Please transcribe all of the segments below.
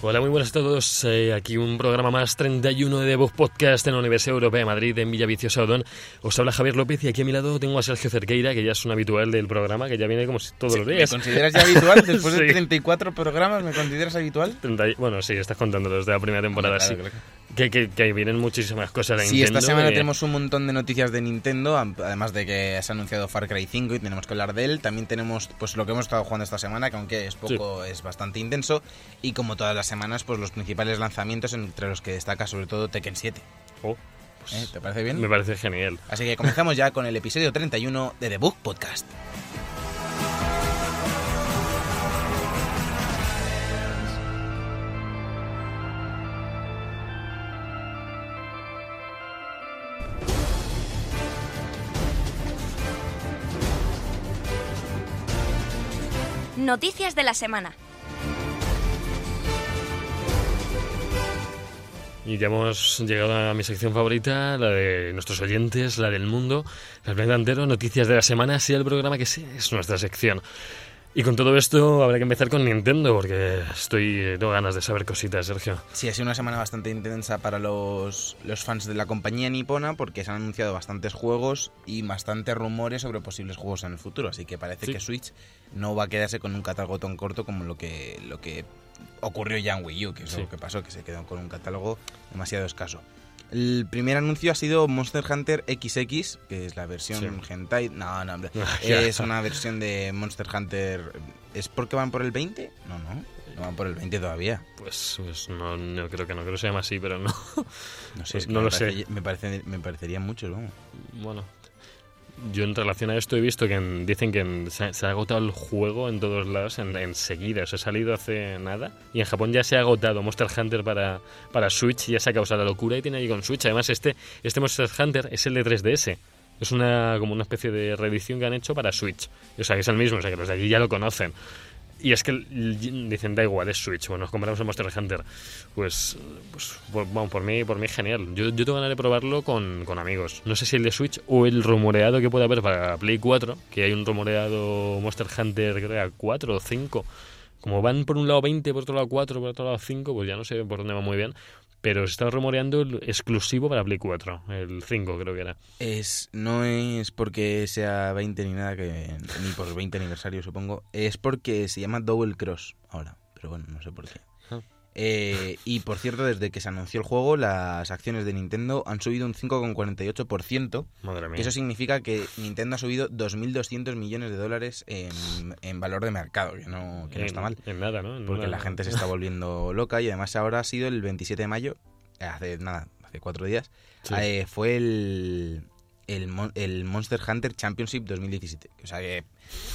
Hola, muy buenas a todos. Eh, aquí un programa más 31 de Debug Podcast en la Universidad Europea de Madrid, en Villaviciosa Odón. Os habla Javier López y aquí a mi lado tengo a Sergio Cerqueira, que ya es un habitual del programa, que ya viene como si todos los ¿Me días. consideras ya habitual? Después de Sí. 34 programas, ¿me consideras habitual? 30 y- Bueno, sí, estás contando los de la primera temporada, Claro, sí. claro. Que, que, que vienen muchísimas cosas de Sí, Nintendo. esta semana eh, tenemos un montón de noticias de Nintendo, además de que se ha anunciado Far Cry 5 y tenemos que hablar de él. También tenemos pues lo que hemos estado jugando esta semana, que aunque es poco, es bastante intenso. Y como todas las semanas, pues los principales lanzamientos, entre los que destaca sobre todo Tekken 7. oh, pues, ¿Eh? ¿Te parece bien? Me parece genial. Así que comenzamos ya con el episodio 31 de The Book Podcast. Noticias de la semana. Y ya hemos llegado a mi sección favorita, la de nuestros oyentes, la del mundo, el planeta entero, noticias de la semana, sea el programa que sea, es nuestra sección. Y con todo esto habrá que empezar con Nintendo, porque estoy, eh, tengo ganas de saber cositas, Sergio. Sí, ha sido una semana bastante intensa para los, los fans de la compañía nipona porque se han anunciado bastantes juegos y bastantes rumores sobre posibles juegos en el futuro. Así que parece Sí. que Switch no va a quedarse con un catálogo tan corto como lo que, lo que ocurrió ya en Wii U, que es Sí. lo que pasó, que se quedó con un catálogo demasiado escaso. El primer anuncio ha sido Monster Hunter XX, que es la versión Sí. hentai. No, no, hombre. Es una versión de Monster Hunter. ¿Es porque van por el 20? No, no. No van por el 20 todavía. Pues, pues no, no creo que no, creo que se llama así, pero no. No sé, Pues es que no me lo parece- sé. Me, parece, me parecerían muchos, vamos. Bueno, yo en relación a esto he visto que en- dicen que en- se, ha- se ha agotado el juego en todos lados en- enseguida. Se ha salido hace nada. Y en Japón ya se ha agotado Monster Hunter para, para Switch. Ya se ha causado la locura y tiene ahí con Switch. Además, este, este Monster Hunter es el de 3DS. Es una como una especie de reedición que han hecho para Switch. O sea, que es el mismo. O sea, que los de allí ya lo conocen. Y es que dicen, da igual, es Switch. Bueno, nos compramos el Monster Hunter. Pues, pues por, bueno, por mí, por mí genial. Yo, yo tengo ganas de probarlo con, con amigos. No sé si el de Switch o el rumoreado que puede haber para Play 4, que hay un rumoreado Monster Hunter, creo que era 4 o 5. Como van por un lado 20, por otro lado 4, por otro lado 5, pues ya no sé por dónde va muy bien. Pero se está rumoreando el exclusivo para Play 4, el 5 creo que era. Es, no es porque sea 20 ni nada, que ni por el 20 aniversario supongo. Es porque se llama Double Cross ahora. Pero bueno, no sé por qué. Eh, y por cierto, desde que se anunció el juego, las acciones de Nintendo han subido un 5,48%. Madre mía. Eso significa que Nintendo ha subido 2.200 millones de dólares en, en valor de mercado, que no, que no está mal. En nada, ¿no? En Porque nada. la gente se está volviendo loca y además ahora ha sido el 27 de mayo, hace nada, hace cuatro días, Sí. eh, fue el, el, el Monster Hunter Championship 2017. O sea que,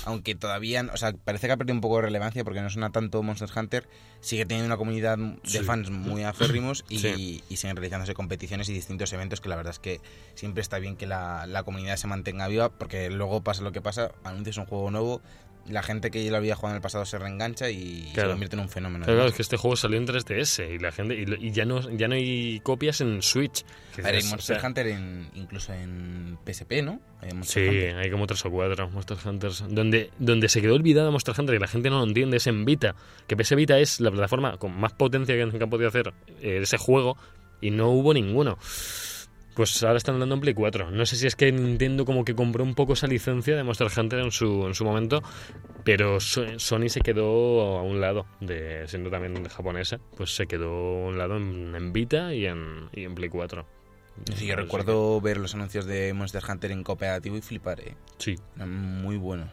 aunque todavía, o sea, parece que ha perdido un poco de relevancia porque no suena tanto Monster Hunter, sigue teniendo una comunidad de Sí. fans muy aférrimos y, Sí. y siguen realizándose competiciones y distintos eventos que la verdad es que siempre está bien que la, la comunidad se mantenga viva porque luego pasa lo que pasa, anuncias un juego nuevo, la gente que ya lo había jugado en el pasado se reengancha y se convierte en un fenómeno. Claro, es que este juego salió en 3DS y la gente y, ya no ya no hay copias en Switch. Que A ver, hay o Monster sea, Hunter en, incluso en PSP, ¿no? Hay Sí, Hunter. hay como tres o cuatro Monster Hunters. Donde, donde se quedó olvidado Monster Hunter y la gente no lo entiende es en Vita. Que PS Vita es la plataforma con más potencia que, que han podido hacer eh, ese juego y no hubo ninguno. Pues ahora están dando en Play 4. No sé si es que Nintendo como que compró un poco esa licencia de Monster Hunter en su, en su momento, pero So- Sony se quedó a un lado, de siendo también japonesa, pues se quedó a un lado en, en Vita y en, y en Play 4. Sí, yo recuerdo ver los anuncios de Monster Hunter en cooperativo y flipar, ¿eh? sí, Eran muy buenos.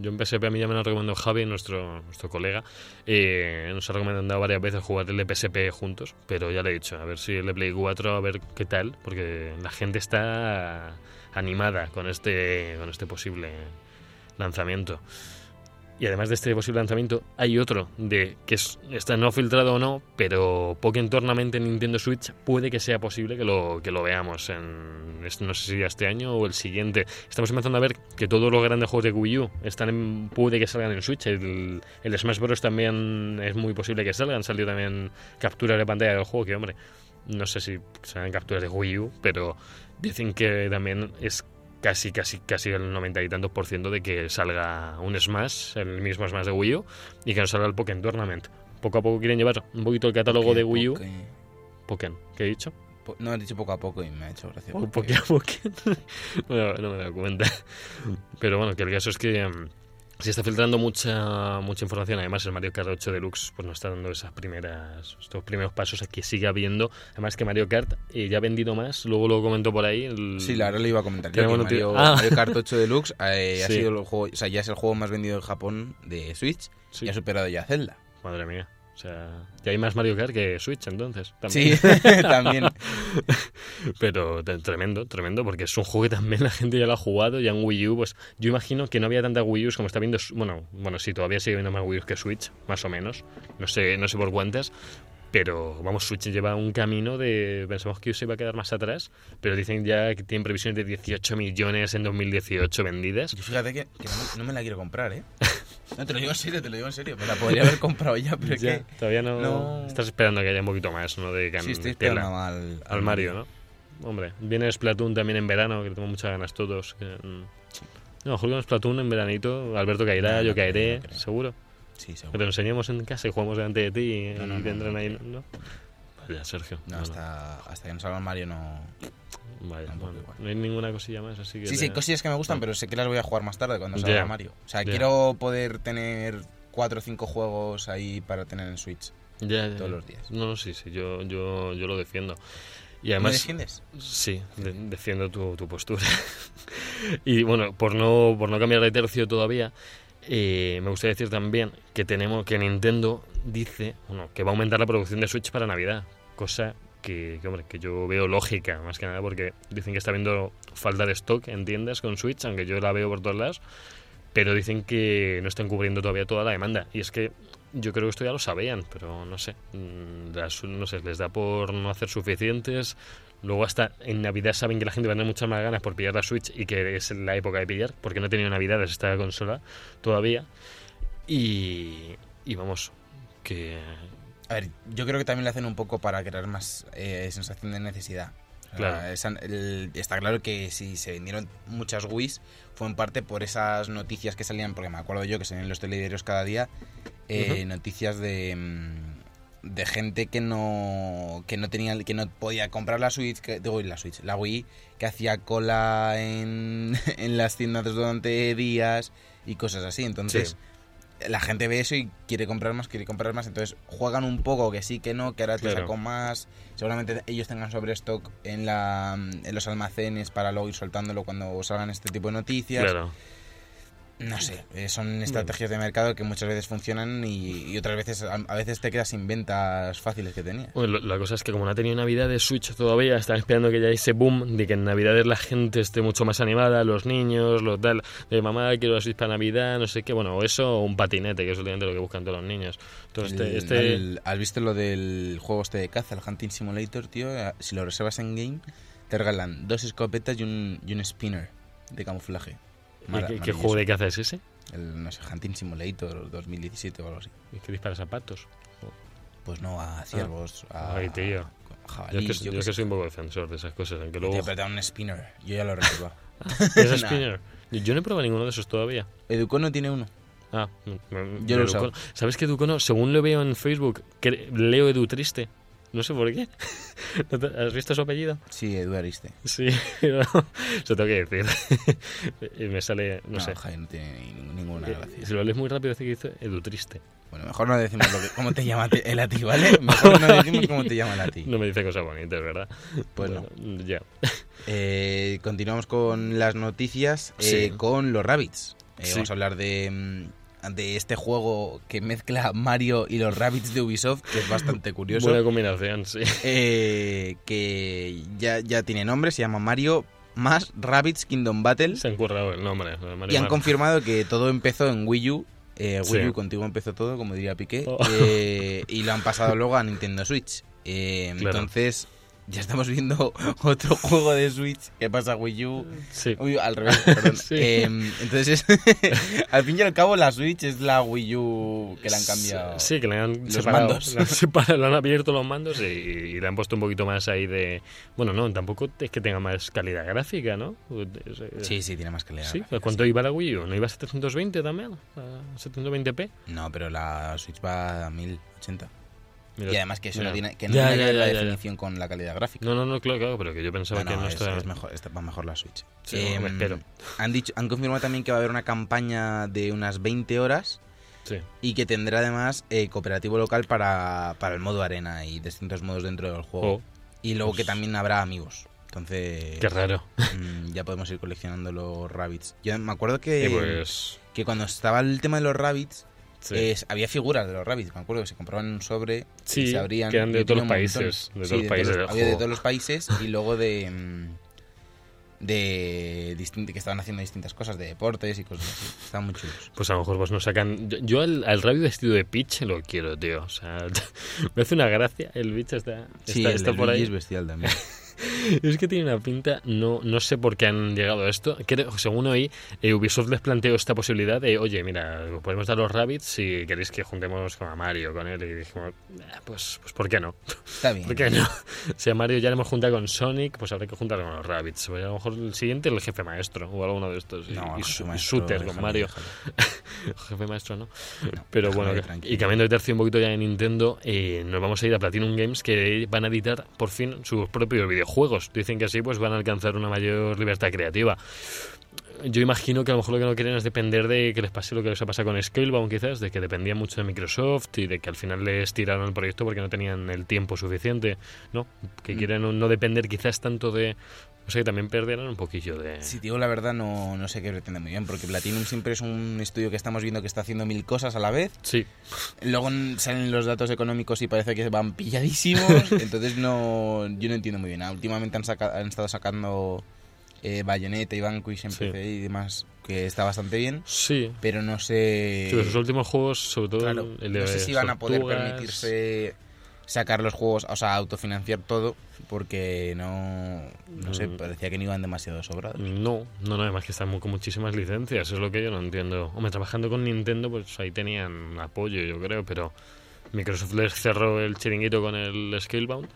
Yo en PSP a mí ya me lo recomendó Javi, nuestro, nuestro colega. Eh, nos ha recomendado varias veces jugar el de PSP juntos, pero ya le he dicho, a ver si el de Play 4, a ver qué tal, porque la gente está animada con este, con este posible lanzamiento. Y además de este posible lanzamiento, hay otro de que es, está no filtrado o no, pero Pokémon Tournament en Nintendo Switch puede que sea posible que lo, que lo veamos en, no sé si este año o el siguiente. Estamos empezando a ver que todos los grandes juegos de Wii U están en- puede que salgan en Switch. El, el Smash Bros. también es muy posible que salgan. Salió también capturas de pantalla del juego, que hombre, no sé si serán capturas de Wii U, pero dicen que también es casi, casi, casi el 90 y tantos por ciento de que salga un Smash, el mismo Smash de Wii U, y que no salga el Pokémon Tournament. Poco a poco quieren llevar un poquito el catálogo Poké, de Wii U. Poké. Pokémon, ¿qué he dicho? Po- No, he dicho poco a poco y me ha hecho gracia. Un porque- Pokémon. no, no me he dado cuenta. Pero bueno, que el caso es que mm, se está filtrando mucha mucha información. Además, el Mario Kart 8 Deluxe pues nos está dando esas primeras estos primeros pasos a que siga habiendo. Además que Mario Kart eh, ya ha vendido más. Luego lo comentó por ahí. el- Sí, la verdad lo iba a comentar. Yo, que Mario, Ah. Mario Kart 8 Deluxe eh, ha sido el juego, o sea, ya es el juego más vendido en Japón de Switch Sí. y ha superado ya a Zelda. Madre mía. Sea, ya hay más Mario Kart que Switch entonces. Sí, También. también. Pero tremendo, tremendo, porque es un juego que también la gente ya lo ha jugado, ya en Wii U, pues yo imagino que no había tantas Wii U's como está viendo, bueno, bueno, sí, todavía sigue viendo más Wii U's que Switch, más o menos, no sé, no sé por cuántas, pero vamos, Switch lleva un camino de, pensamos que se iba a quedar más atrás, pero dicen ya que tienen previsiones de 18 millones en 2018 vendidas. Yo fíjate que, que no, me, no me la quiero comprar, ¿eh? No, te lo digo en serio, te lo digo en serio. Me la podría haber comprado ya, pero es Ya, que... todavía no, no- estás esperando que haya un poquito más, ¿no? De can- Sí, estoy esperando al, al Mario, ¿no? Hombre, viene Splatoon también en verano, que tengo muchas ganas todos. que, mm. No, juego Splatoon en veranito, Alberto caerá, No, yo caeré, no seguro. Sí, Que seguro. te lo enseñemos en casa y jugamos delante de ti y, tendrán ahí. ¿no? Vaya, Sergio. No. hasta, hasta que no salga el Mario no... Vaya, tampoco bueno, igual. no hay ninguna cosilla más, así que... Sí, sí, cosillas que me gustan, pero sé que las voy a jugar más tarde cuando salga. Mario. O sea, quiero poder tener cuatro o cinco juegos ahí para tener en Switch Ya, ya, todos los días. No, sí, sí, yo, yo, yo lo defiendo. Y ¿Me además... defiendes? Sí, de- defiendo tu, tu postura. y bueno, por no, por no cambiar de tercio todavía, eh, me gustaría decir también que tenemos que Nintendo dice bueno, que va a aumentar la producción de Switch para Navidad, cosa que, que, hombre, que yo veo lógica, más que nada porque dicen que está habiendo falta de stock en tiendas con Switch, aunque yo la veo por todos lados, pero dicen que no están cubriendo todavía toda la demanda. Y es que yo creo que esto ya lo sabían, pero no sé, mm, las- no sé, les da por no hacer suficientes. Luego hasta en Navidad saben que la gente va a tener muchas más ganas por pillar la Switch y que es la época de pillar, porque no ha tenido Navidades esta consola todavía. Y, y vamos, que... A ver, yo creo que también lo hacen un poco para crear más eh, sensación de necesidad. Claro. esa- el- está claro que si se vendieron muchas Wii's fue en parte por esas noticias que salían, porque me acuerdo yo que salían en los telediarios cada día, eh, Ujú. noticias de, mm, de gente que no que no tenía que no podía comprar la Switch, que, digo la Switch, la Wii, que hacía cola en, en las tiendas durante días y cosas así. Entonces, Sí. La gente ve eso y quiere comprar más, quiere comprar más, entonces juegan un poco que sí, que no, que ahora te saco más, seguramente ellos tengan sobre stock en, la, en los almacenes para luego ir soltándolo cuando salgan este tipo de noticias. Claro. No sé, eh, son estrategias de mercado que muchas veces funcionan y, y otras veces a, a veces te quedas sin ventas fáciles que tenías. Bueno, lo- la cosa es que como no ha tenido Navidad de Switch todavía, están esperando que ya ese boom de que en Navidades la gente esté mucho más animada, los niños, los tal, de mamá quiero la Switch para Navidad, no sé qué, bueno, o eso o un patinete, que es últimamente lo que buscan todos los niños. Entonces, El- este, este- el- ¿Has visto lo del juego este de caza, el Hunting Simulator, tío? Eh, Si lo reservas en game, te regalan dos escopetas y un, y un spinner de camuflaje. ¿Y Mara- ¿qué, juego de caza es ese? El, no sé, Hunting Simulator 2017 o algo así. ¿Y que dispara zapatos? Pues no, a ciervos, a, Ay, tío. Yo es que, yo yo qué es que soy un poco defensor de esas cosas, aunque luego... dan un spinner. Yo ya lo he reservado. ¿Es spinner? Yo, no he probado ninguno de esos todavía. Educono tiene uno. Ah, me- me- Yo lo he. ¿Sabes que Educono, según lo veo en Facebook, que leo Edu Triste? No sé por qué. ¿No ¿Has visto su apellido? Sí, Edu Ariste. Sí, pero eso tengo que decir. y me sale, no, No, sé. Javi, no tiene ni- ninguna Eh, gracia. Si lo lees muy rápido, dice que dice Edu Triste. Bueno, mejor no decimos lo que- cómo te llama él a ti, ¿vale? Mejor no decimos cómo te llaman a ti. No me dice cosas bonitas, ¿verdad? Pues Bueno, ya. Eh, continuamos con las noticias eh, Sí. con los Rabbits. Eh, Sí. Vamos a hablar de, mm, de este juego que mezcla Mario y los Rabbits de Ubisoft, que es bastante curioso. Buena combinación, sí. Eh, que ya, ya tiene nombre, se llama Mario más Rabbits Kingdom Battle. Se han currado el nombre. Mario Y han Mar- confirmado que todo empezó en Wii U Eh, Sí. Wii U contigo empezó todo, como diría Piqué. Oh. eh, y lo han pasado luego a Nintendo Switch. Eh, Claro. Entonces, ya estamos viendo otro juego de Switch que pasa a Wii U. Sí. Uy, al revés, perdón. Sí. Eh, entonces, al fin y al cabo, la Switch es la Wii U que la han cambiado. Sí, que le han Los separado. mandos. Le han, separado, le han abierto los mandos y, y le han puesto un poquito más ahí de... Bueno, no, tampoco es que tenga más calidad gráfica, ¿no? Sí, sí, tiene más calidad. Sí, gráfica, ¿cuánto iba la Wii U? ¿No iba a 720 también? ¿A 720p? No, pero la Switch va a 1080. Mira, Y además que eso no tiene, que no Ya, tiene la definición con la calidad gráfica. No, no, no, claro, claro, pero que yo pensaba No, que no, no es, estaba... es mejor, está- mejor la Switch. Sí, Em, me espero. Han, dicho, han confirmado también que va a haber una campaña de unas 20 horas Sí. y que tendrá además eh, cooperativo local para, para el modo arena y distintos modos dentro del juego. Oh, y luego pues- que también habrá amigos. Entonces qué raro. mm, ya podemos ir coleccionando los rabbits. Yo me acuerdo que, Y pues... que cuando estaba el tema de los rabbits Sí, es- había figuras de los rabbits. Me acuerdo que se compraban un sobre Sí, se abrían. que eran de todos los países, de Sí, todos los países del había de todos los países y luego de. mm, de distin- que estaban haciendo distintas cosas de deportes y cosas así. Estaban muy chulos. Pues a lo mejor pues nos sacan... Yo, al, al Rabbit vestido de Peach lo quiero, tío. O sea, me hace una gracia. El bicho está, está, está el por Luigi ahí. es bestial también. Es que tiene una pinta, no, no sé por qué han llegado a esto. Creo, según hoy, eh, Ubisoft les planteó esta posibilidad de, oye, mira, os podemos dar los rabbits si queréis que juntemos con a Mario, con él. Y dijimos, "Ah, pues, pues ¿por qué no? Está bien. ¿Por qué no? Si a Mario ya le hemos juntado con Sonic, pues habrá que juntar con los rabbits. O a lo mejor el siguiente el jefe maestro o alguno de estos. Y, No, y el su- y maestro, shooter con déjale, Mario. Jefe maestro, ¿no? No, Pero bueno, y cambiando de tercio un poquito ya de Nintendo, eh, nos vamos a ir a Platinum Games que van a editar por fin sus propios videojuegos. Dicen que así pues van a alcanzar una mayor libertad creativa. Yo imagino que a lo mejor lo que no quieren es depender de que les pase lo que les ha pasado con Scalebound quizás, de que dependían mucho de Microsoft y de que al final les tiraron el proyecto porque no tenían el tiempo suficiente, ¿no? Que Mm. quieren no- depender quizás tanto de... O sea, que también perderán un poquillo de... Si te digo la verdad, no, no sé qué pretende muy bien, porque Platinum siempre es un estudio que estamos viendo que está haciendo mil cosas a la vez. Sí, Luego salen los datos económicos y parece que van pilladísimos. entonces no yo no entiendo muy bien. Ah, Últimamente han, saca- han estado sacando eh, Bayonetta y Vanquish en Sí. PC y demás, que está bastante bien. sí. Pero no sé... Sí, sus últimos juegos, sobre todo Claro, el de no sé si van a poder permitirse sacar los juegos, o sea, autofinanciar todo, porque no, no sé, Mm. parecía que no iban demasiado sobrados. No, no, no, además que están con muchísimas licencias, es lo que yo no entiendo. Hombre, trabajando con Nintendo, pues ahí tenían apoyo, yo creo, pero Microsoft les cerró el chiringuito con el Scalebound,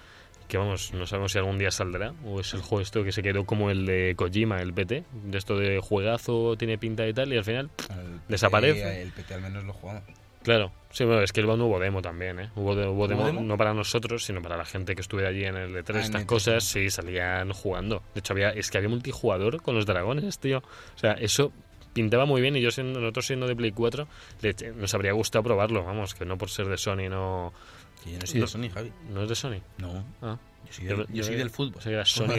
que vamos, no sabemos si algún día saldrá, o es el juego esto que se quedó como el de Kojima, el PT, de esto de juegazo, tiene pinta y tal, y al final, El Desaparece. El PT al menos lo jugamos. claro, sí, bueno, Scalebound hubo demo también, ¿eh? Hubo, de- hubo demo, demo? no para nosotros, sino para la gente que estuviera allí en el E3, Ah, estas E3, cosas, sí. salían jugando. De hecho, había, es que había multijugador con los dragones, tío. O sea, eso pintaba muy bien y yo siendo nosotros siendo de Play 4 le nos habría gustado probarlo, vamos, que no por ser de Sony no Que yo no soy de Sony, Javi. no es de Sony. No, Ah, yo soy, del- yo soy del fútbol. Que era Sony.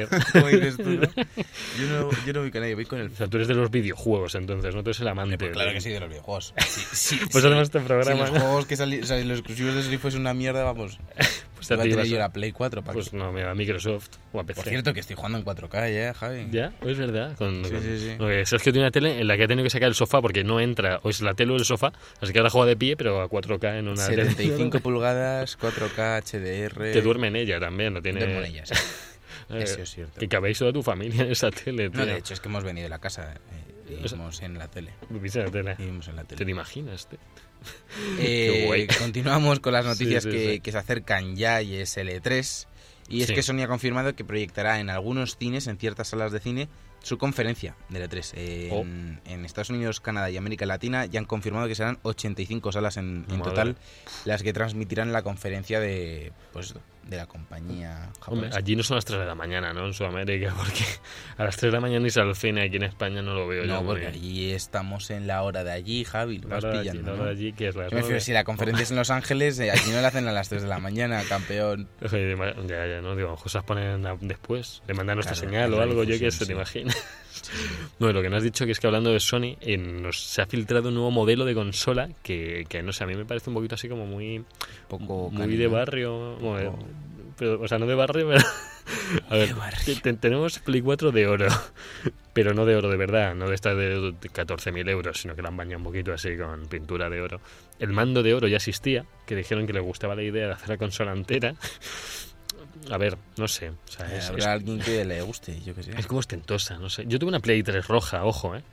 Yo no, yo no voy con nadie, voy con el O sea, tú eres de los videojuegos entonces, no tú eres el amante. Pues claro de- que sí, de los videojuegos. Sí, sí, Pues sí. hacemos este Si programa. los juegos que sali- o sea, si los exclusivos de Sony fuesen una mierda, vamos. Pues, a a vas yo a- la Play 4 para pues no, mira, a Microsoft o a PC. Por cierto, que estoy jugando en 4K ya, Javi. Ya, es verdad. Con, Sí, con- sí, sí. no, que Sergio tiene una tele en la que ha tenido que sacar el sofá porque no entra, o es la tele o el sofá, así que ahora juega de pie, pero a 4K en una tele. 75 pulgadas, 4K, HDR. Que duerme en ella también, no tiene. Duermo en ellas. eh, Eso es cierto. Que cabéis toda tu familia en esa tele, tío. No, de hecho, es que hemos venido de la casa eh, y O sea- vivimos en la tele. En la tele. Vivimos en la ¿Te tele. lo imaginas, tío? Eh, continuamos con las noticias Sí, sí, que, sí. que se acercan ya y es el E3. Y es que Sony ha confirmado que proyectará en algunos cines, en ciertas salas de cine, su conferencia del E3. Eh, Oh. en, en Estados Unidos, Canadá y América Latina ya han confirmado que serán 85 salas en, en total las que transmitirán la conferencia de, pues, de la compañía Hombre, japonesa. allí no son las 3 de la mañana, ¿no? En Sudamérica, porque a las 3 de la mañana sale al cine aquí en España no lo veo yo. no, porque allí estamos en la hora de allí, Javi, lo La vas hora de allí, pillando. la ¿no? hora de allí, que es las Yo refiero, 9. si la conferencia es en Los Ángeles, eh, allí no la hacen a las 3 de la mañana, campeón. Ya, ya, no, digo, cosas ponen a- después, le mandan nuestra Claro, señal o la algo, yo que difusión, sé, te sí. imaginas. No, lo que nos has dicho que es que hablando de Sony, eh, nos se ha filtrado un nuevo modelo de consola que, que, no sé, a mí me parece un poquito así como muy, Poco muy de barrio. Poco- pero, o sea, no de barrio, pero... A ver, te- te- tenemos Play 4 de oro, pero no de oro de verdad, no de esta de 14.000 euros, sino que la han bañado un poquito así con pintura de oro. El mando de oro ya existía, que dijeron que les gustaba la idea de hacer la consola entera. A ver, no sé, o sea, es, Habrá alguien que le guste, yo sé. es como ostentosa, no sé. Yo tuve una Play 3 roja, ojo, ¿eh?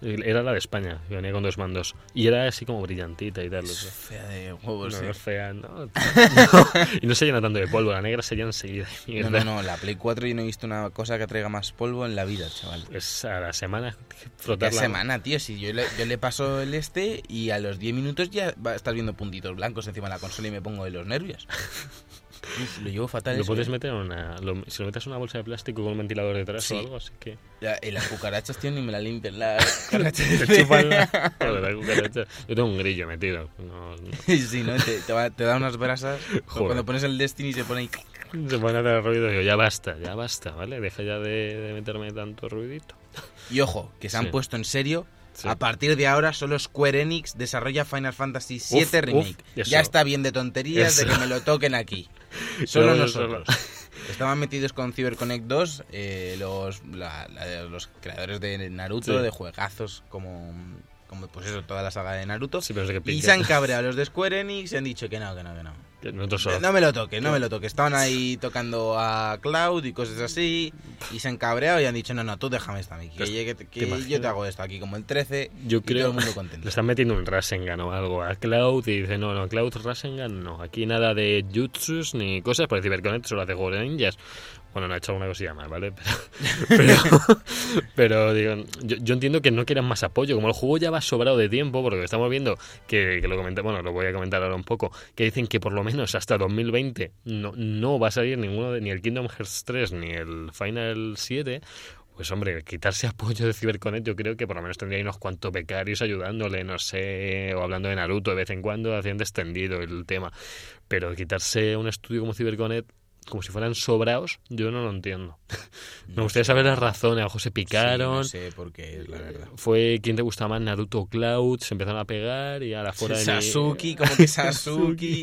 Era la de España, que venía con dos mandos. Y era así como brillantita y tal. o sea. Fea de huevos, No, sí. no es fea, no. No. Y no se llena tanto de polvo, la negra se llena enseguida. No, no, no, la Play 4 yo no he visto una cosa que traiga más polvo en la vida, chaval. Es a la semana ¿Qué frotarla. semana, tío? Si yo le, yo le paso el este y a los 10 minutos ya va a estar viendo puntitos blancos encima de la consola y me pongo de los nervios. Lo llevo fatal Lo eso, puedes ¿eh? meter en una. lo- si lo metes en una bolsa de plástico con un ventilador detrás Sí. o algo, así que. Ya, y las cucarachas, tío, ni me la limpian las cucarachas. Te chupan la, la cucaracha. Yo tengo un grillo metido. No, no. Sí, ¿no? Te, te, va- te da unas brasas. Joder. Cuando pones el Destiny se pone ahí... Se pone a hacer ruido digo, ya basta, ya basta, ¿vale? Deja ya de, de meterme tanto ruidito. Y ojo, que se han Sí. puesto en serio. Sí. A partir de ahora solo Square Enix desarrolla Final Fantasy VII Uf, Remake. uf, ya está bien de tonterías de que me lo toquen aquí. Solo Solo, nosotros. Estaban metidos con CyberConnect 2 eh, los, la- la- los creadores de Naruto, Sí. de juegazos como, como pues eso, toda la saga de Naruto. Sí, pero es que y se han cabreado los de Square Enix y han dicho que no, que no, que no. Que Nosotros solo. No me lo toques, no me lo toques. Estaban ahí tocando a Cloud y cosas así. Y se han cabreado y han dicho, no, no, tú déjame esta, Miki. Que, te que yo te hago esto aquí como el 13. Yo y creo todo el mundo Le contento. están metiendo un Rasengan o algo a Cloud y dice, no, no, Cloud Rasengan no. Aquí nada de jutsus ni cosas, porque CyberConnect solo hace de ninjas. Bueno, no ha hecho alguna cosilla más, ¿vale? Pero, digo, yo, entiendo que no quieran más apoyo. Como el juego ya va sobrado de tiempo, porque estamos viendo que, lo comenté, bueno, lo voy a comentar ahora un poco, que dicen que por lo menos hasta 2020 no, no va a salir ninguno de, ni el Kingdom Hearts 3 ni el Final 7. Pues hombre, quitarse apoyo de CyberConnect yo creo que por lo menos tendría unos cuantos becarios ayudándole, no sé, o hablando de Naruto de vez en cuando, haciendo extendido el tema. Pero quitarse un estudio como CyberConnect como si fueran sobrados, yo no lo entiendo. Me gustaría saber las razones, a lo mejor se picaron, Sí, no sé por qué, es la verdad. fue quién te gustaba más, Naruto Cloud, se empezaron a pegar y a la fuera de mi- Sasuke, como que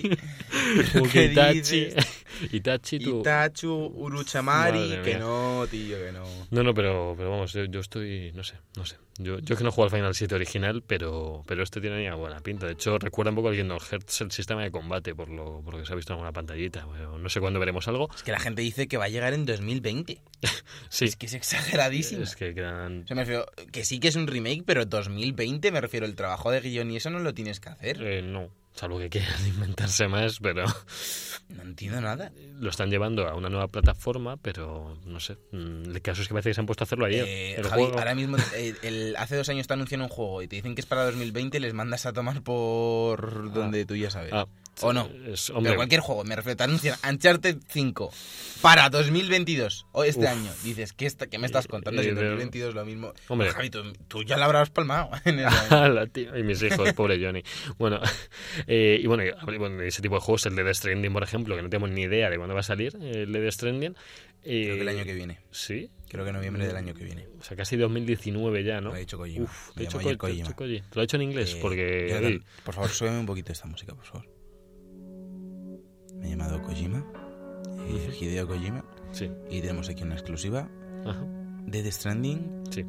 ¿Qué Itachi, tú... Itachu, Uruchamari, Madre que mía. no, tío, que no. No, no, pero, pero vamos, yo, yo estoy, no sé, no sé. Yo, yo es que no juego al Final 7 original, pero, pero este tiene buena pinta. De hecho, recuerda un poco al Kingdom Hearts el sistema de combate, por lo, por lo que se ha visto en alguna pantallita. Bueno, no sé cuándo veremos algo. Es que la gente dice que va a llegar en 2020. Sí, Es que es exageradísimo. es que quedan... O sea, me refiero, que sí que es un remake, pero 2020, me refiero, el trabajo de guion y eso no lo tienes que hacer. eh, no, salvo que quieran inventarse más, pero No entiendo nada. lo están llevando a una nueva plataforma, pero no sé. mm, El caso es que parece que se han puesto a hacerlo ayer. Eh, el Javi, juego. ahora mismo, eh, el- hace dos años te anuncian un juego y te dicen que es para 2020 les mandas a tomar por donde tú ya sabes. Ah, ¿O no? Es, Pero hombre, cualquier juego, me refiero, te anuncian Uncharted 5 para 2022 o este Uf. año. Dices, ¿qué, está- qué me estás contando? Si en pero- 2022 lo mismo. Hombre. Javi, tú, tú ya lo habrás palmado en. La tía- y mis hijos, pobre Johnny. Bueno, eh, y bueno, bueno, ese tipo de juegos, el de Death Stranding, por ejemplo, que no tenemos ni idea de cuándo va a salir, el de Death Stranding. eh, Creo que el año que viene. Sí, Creo que noviembre del año que viene. o sea, casi 2019 ya, ¿no? Lo ha dicho Kojima. Uf, te he dicho llamó ayer Ko- te he Kojima. dicho Koji. Te lo he hecho en inglés, Eh, porque... Jonathan, por favor, súbeme un poquito esta música, por favor. Kojima, Ujú. Hideo Kojima, sí, y tenemos aquí una exclusiva ajá, de The Stranding, sí,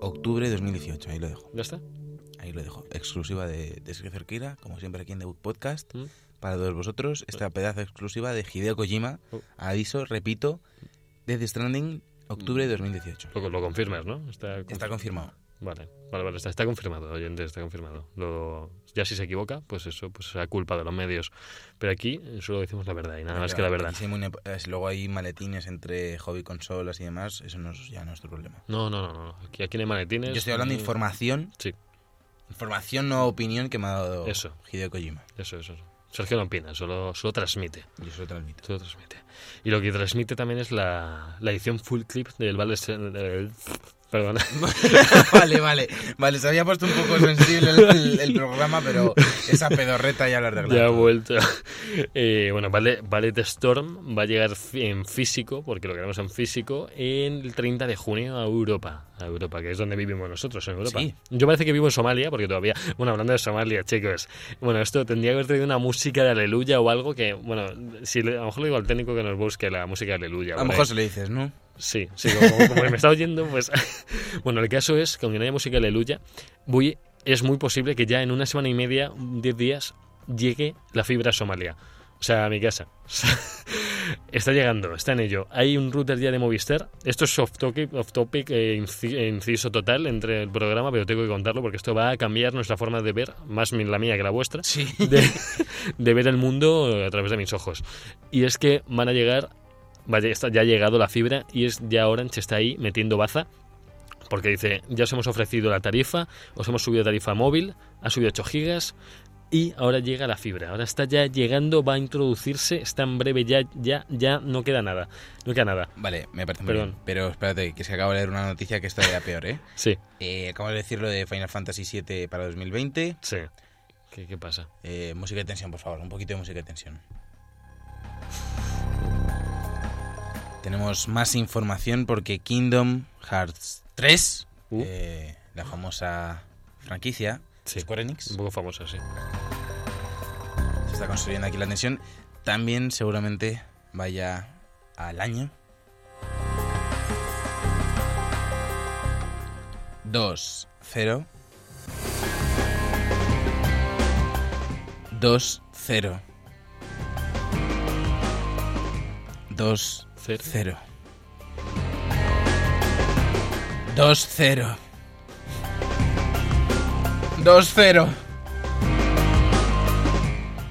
octubre de 2018. Ahí lo dejo. ya está. Ahí lo dejo. Exclusiva de, de Sergio Cerquira, como siempre aquí en The Book Podcast. Mm. Para todos vosotros, esta pedazo exclusiva de Hideo Kojima. Oh. Aviso, repito, de The Stranding, octubre de 2018. Lo, lo confirmas, ¿no? Está, Está confirmado. Vale, vale, vale, está, está confirmado, oyente, está confirmado. Lo, ya si se equivoca, pues eso, pues será culpa de los medios. Pero aquí eh, solo decimos la verdad y nada más que la verdad. Eh, luego hay maletines entre hobby consolas y demás. Eso no es ya nuestro problema. No, no, no, no. Aquí, aquí no hay maletines. Yo estoy hablando de ni- información. Sí. Información, no opinión que me ha dado Eso. Hideo Kojima. Eso, eso. eso. Sergio no opina, solo, solo transmite. Yo se lo transmito. Solo transmite. Y lo que transmite también es la, la edición full clip del Valle... Perdón. vale, vale. Vale, se había puesto un poco sensible el, el- el programa, pero esa pedorreta ya la arreglado. Ya ha vuelto. Eh, bueno, Ballet, Ballet Storm va a llegar en físico, porque lo queremos en físico, en el 30 de junio a Europa. A Europa, que es donde vivimos nosotros, en Europa. Sí. Yo parece que vivo en Somalia, porque todavía, bueno, hablando de Somalia, chicos, bueno, esto tendría que haber traído una música de aleluya o algo que, bueno, si le- a lo mejor le digo al técnico que nos busque la música de aleluya. A lo mejor se le dices, ¿no? Sí, sí, como, como que me está oyendo, pues... bueno, el caso es que aunque no haya música de aleluya, voy, es muy posible que ya en una semana y media, 10 días, llegue la fibra a Somalia. O sea, a mi casa. Está llegando, está en ello. Hay un router ya de Movistar. Esto es off topic, off topic eh, eh, inciso total entre el programa, pero tengo que contarlo porque esto va a cambiar nuestra forma de ver, más la mía que la vuestra Sí. de, de ver el mundo a través de mis ojos. Y es que van a llegar, ya ha llegado la fibra y es ya Orange está ahí metiendo baza. Porque dice, ya os hemos ofrecido la tarifa, os hemos subido tarifa móvil, ha subido 8 gigas y ahora llega la fibra. Ahora está ya llegando, va a introducirse, está en breve, ya, ya, ya no queda nada. No queda nada. Vale, me parece muy Perdón. bien. Pero espérate, que es que acabo de leer una noticia que está ya peor, ¿eh? Sí, Eh, Acabo de decir lo de Final Fantasy VII para 2020. sí. ¿Qué, qué pasa? Eh, música de tensión, por favor, un poquito de música de tensión. Tenemos más información porque Kingdom Hearts 3, Uh. eh, la famosa franquicia Sí. Square Enix, Un poco famosa, sí. se está construyendo aquí la tensión, también seguramente vaya al año. 2 0 2 0 2 Cero. 0 2 0 2 0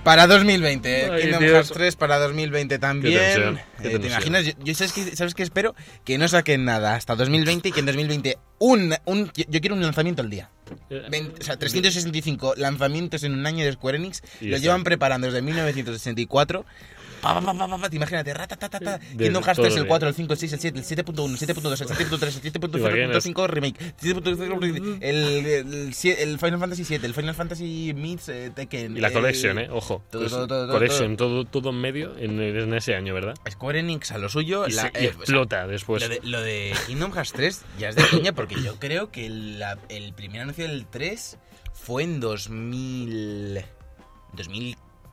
para 2020, eh, Ay, Kingdom Dios. Hearts 3 para 2020 también. tensión, qué Eh, ¿Te imaginas? Yo, yo sabes, que, ¿sabes qué espero? Que no saquen nada hasta 2020 y que en 2020 un, un, yo quiero un lanzamiento al día. Eh, 20 o sea, 365 lanzamientos en un año de Square Enix. Y Lo llevan preparando desde 1964. Pa, pa, pa, pa, pa, pa, te imagínate, ratatatata. De Kingdom Hearts todo 3, el de- 4, el 5, el 6, el 7, el 7.1, el 7.2, el 7.3, el 7.0.5 remake, 7.0 el, el, sie- el Final Fantasy 7, el Final Fantasy Meets eh, Tekken. Y la collection, ¿eh? Ojo. todo, Pues, todo, todo, todo, collection, todo, todo en medio en, en ese año, ¿verdad? Square Enix a lo suyo. Eh, explota después. Lo de, Kingdom Hearts 3 ya es de coña porque yo creo que el primer anuncio del 3 fue en 2000...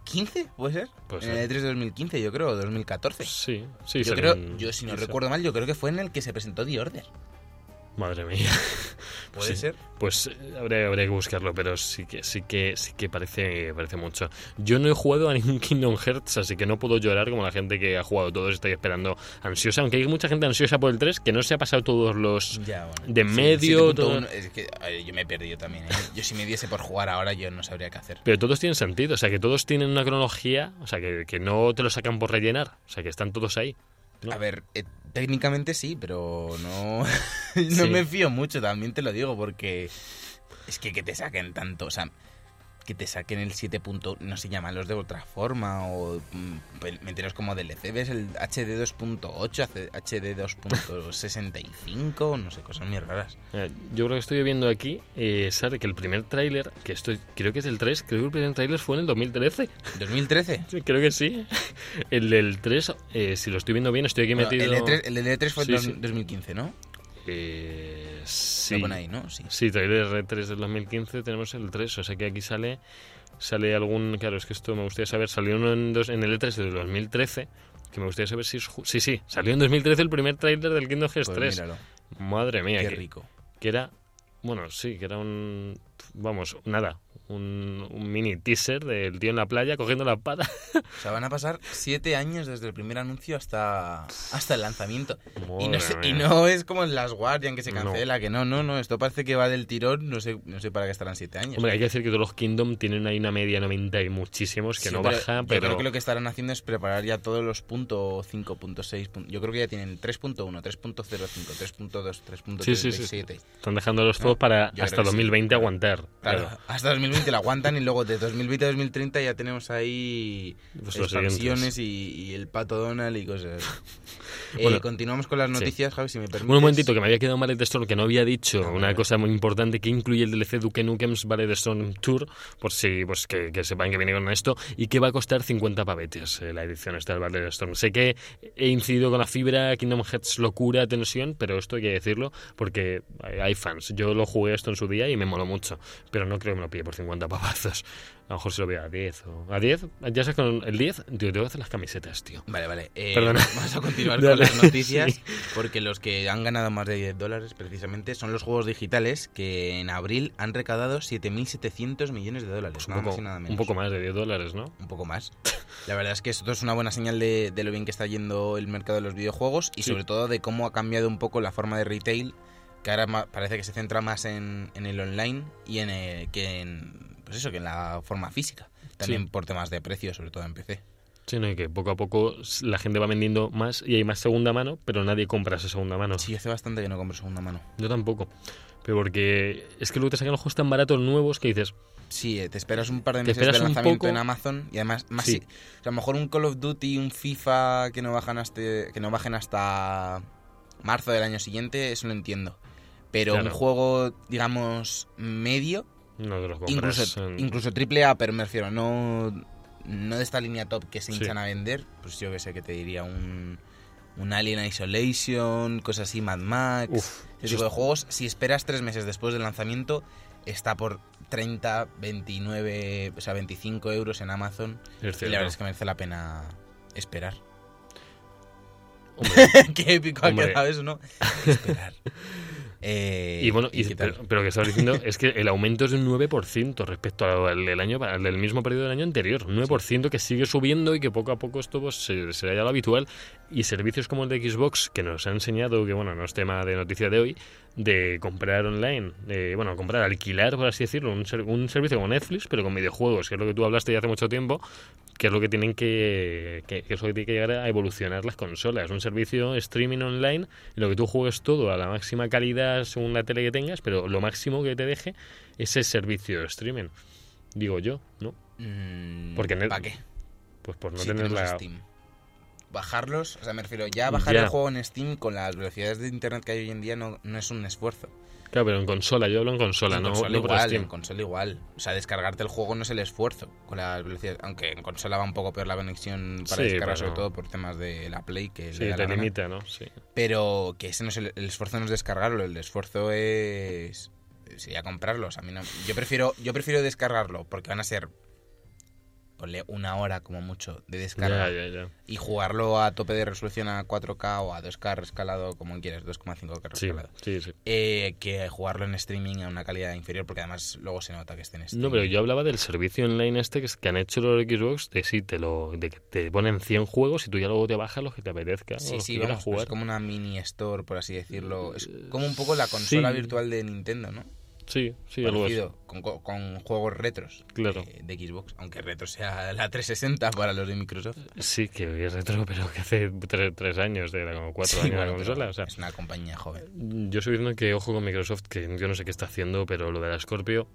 2015, ¿puede ser? En el 3 de 2015, yo creo, o 2014. Sí, sí, yo creo, yo si no recuerdo mal, yo creo que fue en el que se presentó The Order. Madre mía. ¿Puede Sí. ser? Pues eh, habría, habría que buscarlo, pero sí que sí que sí que parece parece mucho. Yo no he jugado a ningún Kingdom Hearts, así que no puedo llorar como la gente que ha jugado todos. Estoy esperando ansiosa, aunque hay mucha gente ansiosa por el 3 que no se ha pasado todos los Ya, bueno. de medio, 7.1, todo- Es que yo me he perdido también. ¿eh? Yo si me diese por jugar ahora, yo no sabría qué hacer. Pero todos tienen sentido, o sea que todos tienen una cronología, o sea que, que no te lo sacan por rellenar, o sea que están todos ahí. ¿No? A ver, eh, técnicamente sí, pero no, no Sí. me fío mucho, también te lo digo, porque es que que te saquen tanto, o sea, que te saquen el 7. punto- no se llaman los de otra forma, o mm, meteros como DLC, ves el HD 2.8, hace- HD 2.65, no sé, cosas muy raras. Yo creo que estoy viendo aquí, eh, sale que el primer tráiler, que estoy, creo que es el 3, creo que el primer tráiler fue en el 2013. 2013. Sí, Creo que sí. El del 3, eh, si lo estoy viendo bien, estoy aquí metido. el, de 3, el de 3 fue Sí, en sí. 2015, ¿no? Eh, sí. Lo pone ahí, ¿no? Sí. Sí, trailer 3 del 2015 tenemos el 3, o sea que aquí sale sale algún, claro, es que esto me gustaría saber, salió uno en, dos- en el E3 del 2013, que me gustaría saber si es sí, sí, salió en 2013 el primer trailer del Kingdom Hearts Pues 3. míralo, Madre mía, qué que, rico. que era bueno, sí, que era un vamos, nada, un, un mini teaser del tío en la playa cogiendo la espada. O sea, van a pasar siete años desde el primer anuncio hasta, hasta el lanzamiento. Y no, y no es como en Las Guardian que se No. cancela, que no, no, no. Esto parece que va del tirón, no sé, no sé para qué estarán siete años. Hombre, hay que decir que todos los Kingdom tienen ahí una media 90 y muchísimos que Sí, no pero baja, Yo pero creo que lo que estarán haciendo es preparar ya todos los punto 5.6. pun- Yo creo que ya tienen 3.1, 3.05, 3.2, 3.37. Sí, sí, sí. están dejándolos todos para yo hasta creo que sí. 2020 aguantar. Claro, Claro. hasta 2020 la aguantan y luego de 2020 a 2030 ya tenemos ahí Pues expansiones y, y el pato Donald y cosas. Eh, Bueno, continuamos con las noticias, Javi, si me permites. Un momentito, que me había quedado Ballet Storm, que no había dicho Ah, una cosa muy importante que incluye el DLC Duke Nukem's Ballet Storm Tour, por si pues que, que sepan que viene con esto, y que va a costar 50 pavetes eh, la edición esta del Ballet Storm. Sé que he incidido con la fibra, Kingdom Hearts locura, tensión, pero esto hay que decirlo porque hay hay fans. Yo lo jugué esto en su día y me moló mucho, pero no creo que me lo pille por 50 pavazos. A lo mejor se lo vea a 10 o... ¿A 10? Ya sabes, con el 10, tío, tengo que hacer las camisetas, tío. Vale, vale. Eh, Perdona. Vamos a continuar con las noticias, Sí. porque los que han ganado más de 10 dólares precisamente son los juegos digitales que en abril han recaudado 7.700 millones de dólares. Pues un, poco, más y nada menos. un poco más de 10 dólares, ¿no? Un poco más. La verdad es que esto es una buena señal de, de lo bien que está yendo el mercado de los videojuegos y Sí. sobre todo de cómo ha cambiado un poco la forma de retail, que ahora parece que se centra más en, en el online y en el- que en pues eso, que en la forma física. También Sí. por temas de precio, sobre todo en PC. Sí, no, y que poco a poco la gente va vendiendo más y hay más segunda mano, pero nadie compra esa segunda mano. Sí, hace bastante que no compro segunda mano. Yo tampoco. Pero porque es que luego te sacan los juegos tan baratos nuevos que dices, Sí, eh, te esperas un par de meses de lanzamiento poco. en Amazon y además más Sí. si- o sea, a lo mejor un Call of Duty, un FIFA que no bajan hasta que no bajen hasta marzo del año siguiente, eso lo entiendo. Pero Claro. un juego, digamos, medio, no te los compras. incluso en- incluso triple A, pero me refiero, no no de esta línea top que se Sí. hinchan a vender, pues yo que sé que te diría un un Alien Isolation, cosas así, Mad Max, Uf, ese tipo de juegos, si esperas tres meses después del lanzamiento, está por 30, 29, o sea, 25 euros en Amazon. es Y la verdad es que merece la pena esperar. Hombre, Qué épico ha quedado eso, ¿no? Esperar. Eh, y bueno, y- qué pero, pero que estabas diciendo es que el aumento es de un 9% respecto al del año al del mismo periodo del año anterior. 9% que sigue subiendo y que poco a poco esto pues, se- será ya lo habitual. Y servicios como el de Xbox, que nos ha enseñado, que bueno, no es tema de noticia de hoy, de comprar online, de, bueno, comprar, alquilar, por así decirlo, un, ser- un servicio como Netflix, pero con videojuegos, que es lo que tú hablaste ya hace mucho tiempo, que es lo que tienen que, que, que es lo que tiene que llegar a evolucionar las consolas. Un servicio streaming online en lo que tú juegues todo a la máxima calidad según la tele que tengas, pero lo máximo que te deje es ese servicio de streaming. Digo yo, ¿no? Mm, Porque ¿Para qué? Pues por no tener la... Steam. Bajarlos, o sea, me refiero, ya bajar Ya. el juego en Steam con las velocidades de internet que hay hoy en día no, no es un esfuerzo. Claro, pero en consola, yo hablo en consola, en no, consola no igual, Steam. en consola igual. O sea, descargarte el juego no es el esfuerzo con las velocidades. Aunque en consola va un poco peor la conexión para Sí, descargar, pero- sobre todo por temas de la Play, que Sí, le da te la gana. limita, ¿no? Sí. Pero que ese no es el, el esfuerzo no es descargarlo, el esfuerzo es sería comprarlos. A mí no, yo prefiero yo prefiero descargarlo porque van a ser ponle una hora como mucho de descarga y jugarlo a tope de resolución a 4K o a 2K rescalado como quieras, 2,5K Sí, rescalado. sí, sí. Eh, que jugarlo en streaming a una calidad inferior porque además luego se nota que esté en streaming. No, pero yo hablaba del servicio online este que, han hecho los Xbox de sí, te lo, de que te ponen 100 juegos y tú ya luego te bajas los que te apetezca. Sí, sí, vamos, jugar. es como una mini store, por así decirlo. Es como un poco la consola Sí. virtual de Nintendo, ¿no? Sí, sí, algo. Parecido, con, co- con juegos retros Claro. de, de Xbox, aunque retro sea la 360 para los de Microsoft. Sí, que es retro, pero que hace tres, tres años, de como cuatro Sí, años bueno, la consola. O sea, es una compañía joven. yo estoy diciendo que ojo con Microsoft, que yo no sé qué está haciendo, pero lo de la Scorpio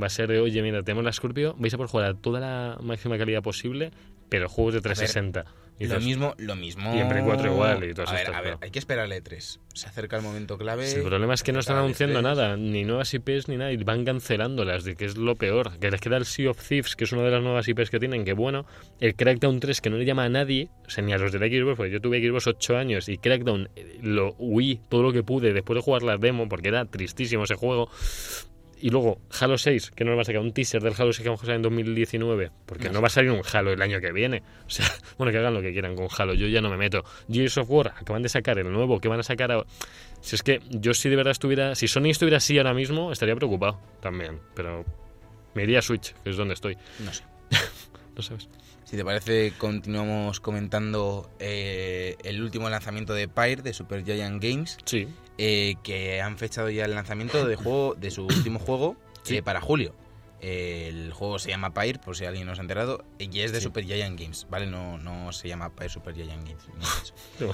va a ser de, oye, mira, tenemos la Scorpio, vais a poder jugar a toda la máxima calidad posible, pero juegos de 360. Y lo mismo, lo mismo. Y en Play 4 igual y todas A ver, estas, a ver, hay que esperarle 3. Se acerca el momento clave. Sí, el problema es que no están Esperar anunciando E3. nada, ni nuevas IPs ni nada, y van cancelándolas, de que es lo peor. Que les queda el Sea of Thieves, que es una de las nuevas IPs que tienen, que bueno, el Crackdown 3, que no le llama a nadie, o sea, ni a los de la Xbox, porque yo tuve Xbox 8 años, y Crackdown eh, lo huí todo lo que pude después de jugar la demo, porque era tristísimo ese juego. Y luego, Halo 6, que no va a sacar un teaser del Halo 6 que vamos a sacar en 2019, porque No va a salir un Halo el año que viene. O sea, bueno, que hagan lo que quieran con Halo, yo ya no me meto. Gears of War, acaban de sacar el nuevo, que van a sacar ahora. Si es que yo si de verdad estuviera, si Sony estuviera así ahora mismo, estaría preocupado también, pero me iría a Switch, que es donde estoy. No sé. Si te parece, continuamos comentando eh, el último lanzamiento de Pyre de Super Giant Games, Sí, eh, que han fechado ya el lanzamiento de juego de su último juego Sí. eh, para julio. El juego se llama Pyre, por si alguien no se ha enterado, y es de Sí. Super Giant Games, ¿vale? No, no se llama Pyre Super Giant Games. no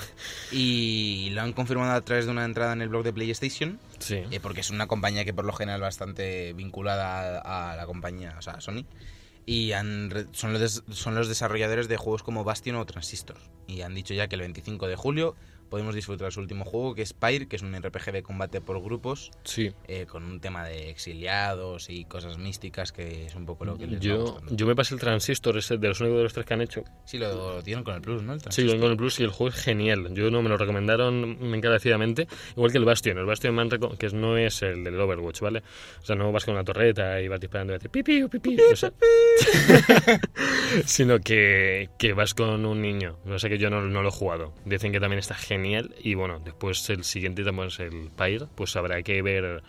y lo han confirmado a través de una entrada en el blog de PlayStation, Sí. porque es una compañía que por lo general bastante vinculada a, a la compañía, o sea, a Sony. Y han son, los son los desarrolladores de juegos como Bastion o Transistor. Y han dicho ya que el 25 de julio podemos disfrutar su último juego, que es Pyre, que es un RPG de combate por grupos, Sí. eh, con un tema de exiliados y cosas místicas, que es un poco lo que les Yo, yo me pasé el transistor ese de los únicos de los tres que han hecho. Sí, lo tienen con el Plus, ¿no? El Sí, lo tengo en el Plus y el juego es genial. Yo no me lo recomendaron encarecidamente, igual que el Bastion. El Bastion reco- que no es el del Overwatch, ¿vale? O sea, no vas con una torreta y vas disparando y vas a decir pipi, pipi, o sea, sino que, que vas con un niño. No sé que yo no, no lo he jugado. Dicen que también está genial y bueno, después el siguiente también es el Pyre, pues habrá que ver...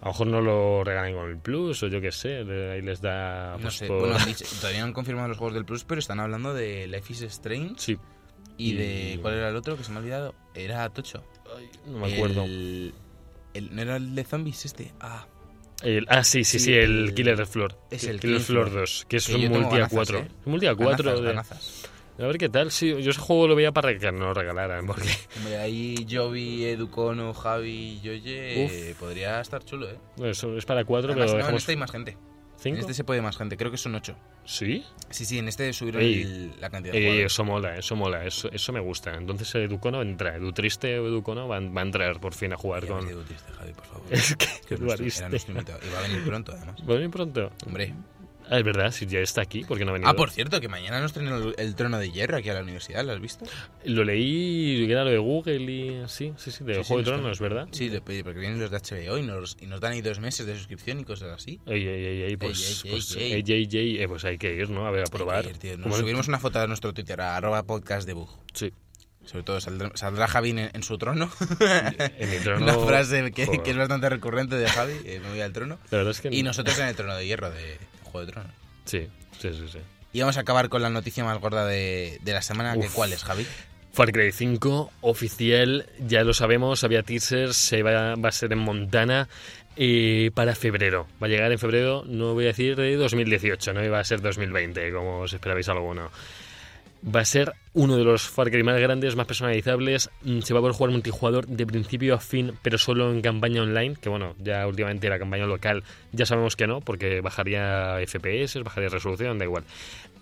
A lo mejor no lo regalan con el Plus o yo qué sé, ahí les da... No pues, sé, por- bueno, todavía no han confirmado los juegos del Plus, pero están hablando de Life is Strange Sí, y de... ¿Cuál era el otro que se me ha olvidado? Era Tocho. Ay, no me acuerdo. El, el- ¿No era el de zombies este? Ah, El- ah, sí, sí, Sí, sí, el, el- Killer Floor. es el Killer Killing Floor Floor. 2, que es Que un multi a ganazas, 4. ¿eh? Un multi a 4. ganazas, de- ganazas. A ver qué tal, sí. Yo ese juego lo veía para que no lo regalaran, porque... Hombre, ahí Jovi, Educono, Javi, Yoye, eh, podría estar chulo, ¿eh? Eso es para 4, Además, pero no, en este hay más gente. En 5. este se puede más gente, creo que son 8. ¿Sí? Sí, sí, en este subieron Ey. el- la cantidad de Ey, jugadores. eso mola, eso mola, eso, eso me gusta. Entonces Educono entra, Edu Triste o Educono van, va a entrar por fin a jugar con... quedo triste, Javi, por favor. Es que Que es lo nuestro- hariste. era nuestro invitado. Y va a venir pronto, además. ¿Va a venir pronto? Hombre. Ah, es verdad, si ya está aquí, porque no ha venido? Ah, por cierto, que mañana nos traen el, el trono de hierro aquí a la universidad, ¿lo has visto? Lo leí, era lo de Google y... Sí, sí, sí, de Sí, Juego sí, de nos Tronos, ¿verdad? Sí, porque vienen los de HBO y nos, y nos dan ahí dos meses de suscripción y cosas así. Ey, ey, ey, ey, pues, ey, pues, ey, eh, pues hay que ir, ¿no? A ver, a probar. Ir, tío. Nos subimos una foto a nuestro Twitter, a arroba podcast de bug. Sí, Sobre todo saldrá, saldrá Javi en, en su trono. en mi trono... Una frase que, que es bastante recurrente de Javi, eh, me voy al trono. La verdad es que... Y nosotros en el trono de hierro de Juego de Tronos. Sí, sí, sí, sí. Y vamos a acabar con la noticia más gorda de, de la semana, que Uf. ¿cuál es, Javi? Far Cry 5, oficial, ya lo sabemos, había teasers, se va, va a ser en Montana eh, para febrero. Va a llegar en febrero, no voy a decir de 2018, no iba a ser 2020, como os esperabais alguno. Va a ser uno de los Far Cry más grandes, más personalizables. Mm, Se va a poder jugar multijugador de principio a fin, pero solo en campaña online. Que bueno, ya últimamente la campaña local ya sabemos que no, porque bajaría FPS, bajaría resolución, da igual.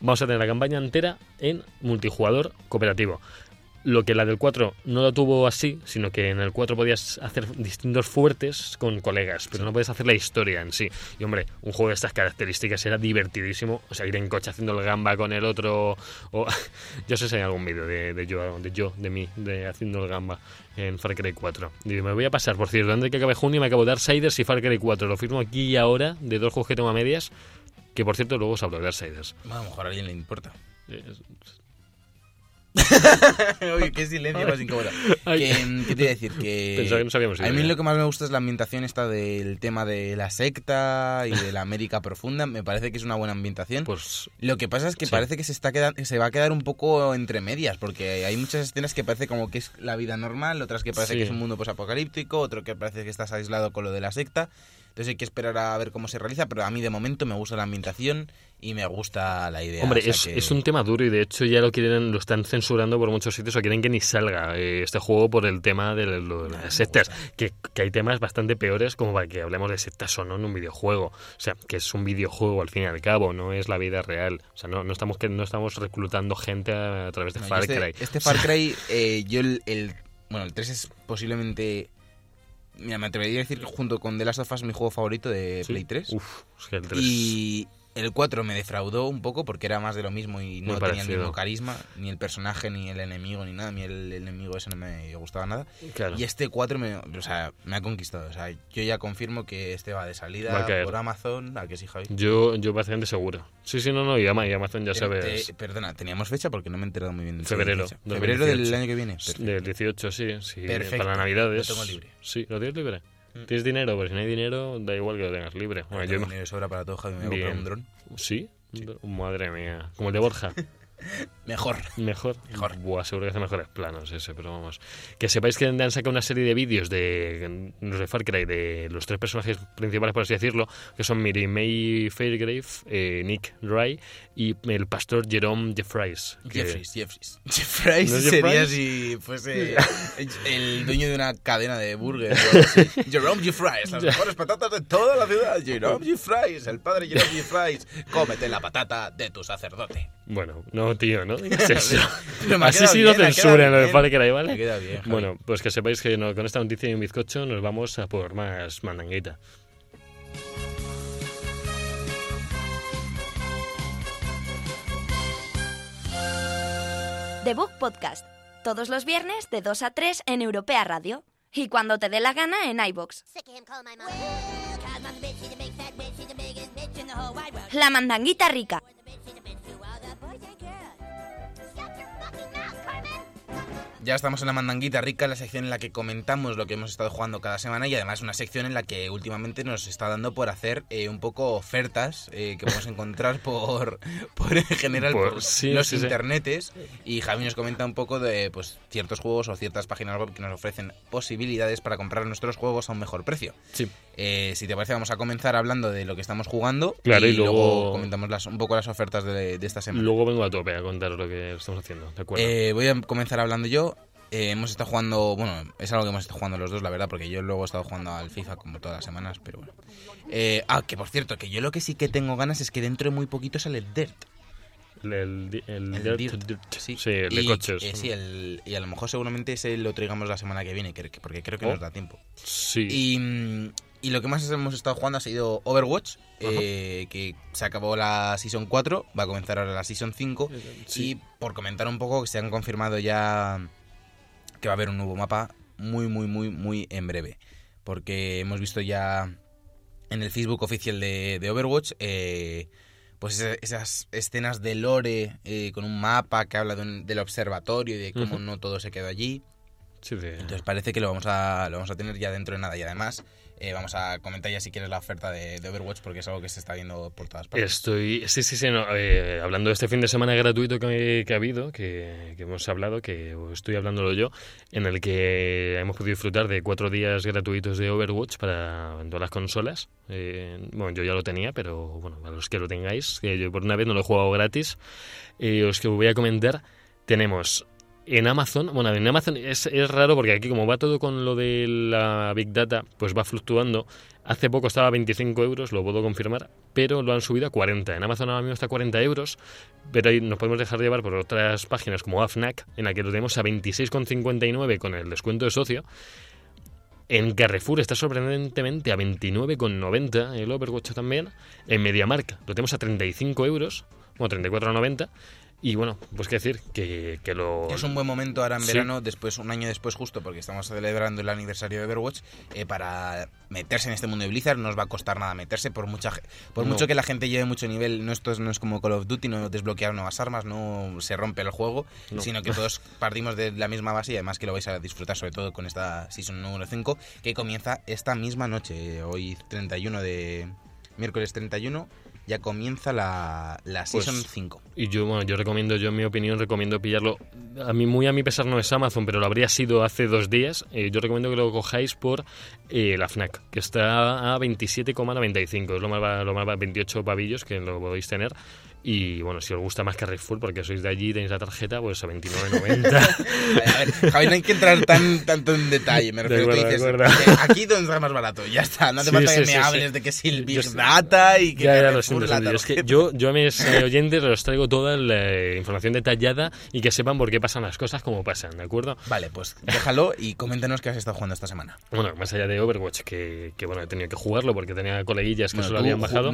Vamos a tener la campaña entera en multijugador cooperativo. Lo que la del 4 no lo tuvo así, sino que en el 4 podías hacer distintos fuertes con colegas, pero no podías hacer la historia en sí. Y hombre, un juego de estas características era divertidísimo. O sea, ir en coche haciendo el gamba con el otro. O, yo sé si hay algún vídeo de, de yo, de yo, de mí, de haciendo el gamba en Far Cry 4. Y me voy a pasar, por cierto, antes de que acabe junio me acabo de Darksiders y Far Cry 4. Lo firmo aquí y ahora, de dos juegos que tengo a medias. Que por cierto, luego os hablo de Darksiders. A lo mejor a alguien le importa. Oye, qué silencio más incómodo. Mm, ¿Qué te iba a decir? Que Pensaba que nos habíamos ido A mí lo que más me gusta es la ambientación esta del tema de la secta y de la América profunda. Me parece que es una buena ambientación. Pues Lo que pasa es que Sí. parece que se está quedando, que se va a quedar un poco entre medias, porque hay muchas escenas que parece como que es la vida normal, otras que parece Sí. que es un mundo posapocalíptico, otro que parece que estás aislado con lo de la secta. Entonces hay que esperar a ver cómo se realiza, pero a mí de momento me gusta la ambientación y me gusta la idea. Hombre, o sea es, que- es un tema duro y de hecho ya lo quieren, lo están censurando por muchos sitios o quieren que ni salga eh, este juego por el tema de, de las sectas. Que, que hay temas bastante peores como para que hablemos de sectas o no en un videojuego. O sea, que es un videojuego al fin y al cabo, no es la vida real. O sea, no, no estamos que no estamos reclutando gente a, a través de No, Far este, Cry. este Far Cry, eh, yo el, el- Bueno, el 3 es posiblemente... Mira, me atrevería a decir que junto con The Last of Us mi juego favorito de Sí. Play 3. Uf, es que el 3 Y el 4 me defraudó un poco porque era más de lo mismo y no tenía el mismo carisma, ni el personaje, ni el enemigo, ni nada. A mí el, el enemigo ese no me gustaba nada. claro. Y este 4 me, o sea, me ha conquistado. O sea, yo ya confirmo que este va de salida por Amazon. ¿A que sí, Javi? Yo, yo bastante seguro. Sí, sí, no, no, y Ama- y Amazon ya sabes. te- perdona, teníamos fecha porque no me he enterado muy bien. de Febrero. Febrero del 2018. año que viene. Perfecto. Del 18, sí, sí. Perfecto. Para Navidades. Lo tengo libre. Sí, ¿lo tienes libre? Mm. ¿Tienes dinero? Pues si no hay dinero, da igual que lo tengas libre. Bueno, yo tengo me- dinero sobra para todo, Javi. Me voy a comprar un dron. ¿Sí? Madre mía. Como el de Borja. Mejor. Mejor. Mejor. Buah, seguro que hace mejores planos ese, pero vamos. Que sepáis que han sacado una serie de vídeos de, sé, Far Cry, de los tres personajes principales, por así decirlo, que son Miri May Fairgrave, eh, Nick Dry y el pastor Jerome Jeffries. que- Jeffries, Jeffries. Jeffries ¿No es sería Jeffries? si fuese el dueño de una cadena de burgers. Jerome Jeffries, las mejores patatas de toda la ciudad. Jerome Jeffries, el padre Jerome Jeffries. Cómete la patata de tu sacerdote. Bueno, no, tío, ¿no? ¿Qué es eso? Así sí lo censuran lo de. Far Cry, ¿vale? Me queda bien, Javi. Bueno, pues que sepáis que no- con esta noticia y un bizcocho nos vamos a por más mandanguita. The Book Podcast. Todos los viernes de 2 a 3 en Europea Radio. Y cuando te dé la gana en iBox. Sick of him Ya estamos en la mandanguita rica, la sección en la que comentamos lo que hemos estado jugando cada semana y además una sección en la que últimamente nos está dando por hacer eh, un poco ofertas eh, que podemos encontrar por, por en general Por- por sí, los sí, sí. internetes y Javi nos comenta un poco de pues ciertos juegos o ciertas páginas web que nos ofrecen posibilidades para comprar nuestros juegos a un mejor precio. Sí. Eh, si te parece vamos a comenzar hablando de lo que estamos jugando Claro, y, y luego- comentamos las, un poco las ofertas de, de esta semana. Luego vengo a tope a contaros lo que estamos haciendo, ¿de acuerdo? Eh, voy a comenzar hablando yo. Eh, hemos estado jugando, bueno, es algo que hemos estado jugando los dos, la verdad, porque yo luego he estado jugando al FIFA como todas las semanas, pero bueno. Eh, ah, que por cierto, que yo lo que sí que tengo ganas es que dentro de muy poquito sale Dirt. el, el, el El Dirt- sí. Sí, el de Y, coches. eh, sí, el- y a lo mejor seguramente ese lo traigamos la semana que viene, que- que- porque creo que Oh. nos da tiempo. Sí. Y, y lo que más hemos estado jugando ha sido Overwatch, eh, que se acabó la Season 4, va a comenzar ahora la Season 5. Sí. Y por comentar un poco, que se han confirmado ya que va a haber un nuevo mapa muy, muy, muy, muy en breve. Porque hemos visto ya en el Facebook oficial de, de Overwatch, eh, pues esa- esas escenas de lore eh, con un mapa que habla de un- del observatorio y de cómo no todo se quedó allí. Sí, Entonces parece que lo vamos a, lo vamos a tener ya dentro de nada. Y además, eh, vamos a comentar ya si quieres la oferta de, de Overwatch, porque es algo que se está viendo por todas partes. Estoy, sí, sí, sí, no, eh, hablando de este fin de semana gratuito que, que ha habido, que, que hemos hablado, que estoy hablándolo yo, en el que hemos podido disfrutar de cuatro días gratuitos de Overwatch para todas las consolas. Eh, bueno, yo ya lo tenía, pero bueno, a los que lo tengáis, que yo por una vez no lo he jugado gratis, os que voy a comentar, tenemos en Amazon, bueno, en Amazon es, raro porque aquí como va todo con lo de la Big Data, pues va fluctuando. Hace poco estaba a 25 euros, lo puedo confirmar, pero lo han subido a 40. En Amazon ahora mismo está a 40 euros, pero ahí nos podemos dejar llevar por otras páginas como AFNAC, en la que lo tenemos a 26,59 con el descuento de socio. En Carrefour está sorprendentemente a 29,90 el Overwatch también. En MediaMark lo tenemos a 35 euros, bueno, 34,90. Y bueno, pues qué decir, que, que lo... Es un buen momento ahora en Sí. verano, después un año después justo, porque estamos celebrando el aniversario de Overwatch, eh, para meterse en este mundo de Blizzard no os va a costar nada meterse, por mucha por No. mucho que la gente lleve mucho nivel, no esto es- no es como Call of Duty, no desbloquear nuevas armas, no se rompe el juego, No. sino que todos partimos de la misma base y además que lo vais a disfrutar sobre todo con esta Season número 5, que comienza esta misma noche, hoy 31 de... miércoles 31, ya comienza la, la Pues, Season 5. Y yo, bueno, yo recomiendo, yo en mi opinión, recomiendo pillarlo. A mí, muy a mi pesar, no es Amazon, pero lo habría sido hace dos días. Eh, yo recomiendo que lo cojáis por eh, la FNAC, que está a 27,95. Es lo más, lo más ba- 28 pavillos que lo podéis tener. Y bueno, si os gusta más Carrefour, porque sois de allí y tenéis la tarjeta, pues a 29,90. A ver, Javi, no hay que entrar tan, tanto en detalle. Me refiero acuerdo, que dices, que aquí donde está más barato. Ya está. No hace Sí, falta sí, que sí, me hables de que si el Big Yo Data y que ya, ya, lo siento, la. Es que yo, yo a mis eh, oyentes les traigo toda la eh, información detallada y que sepan por qué pasan las cosas como pasan, ¿de acuerdo? Vale, pues déjalo y coméntanos qué has estado jugando esta semana. Bueno, más allá de Overwatch, que, que bueno, he tenido que jugarlo porque tenía coleguillas que Bueno, se lo habían bajado.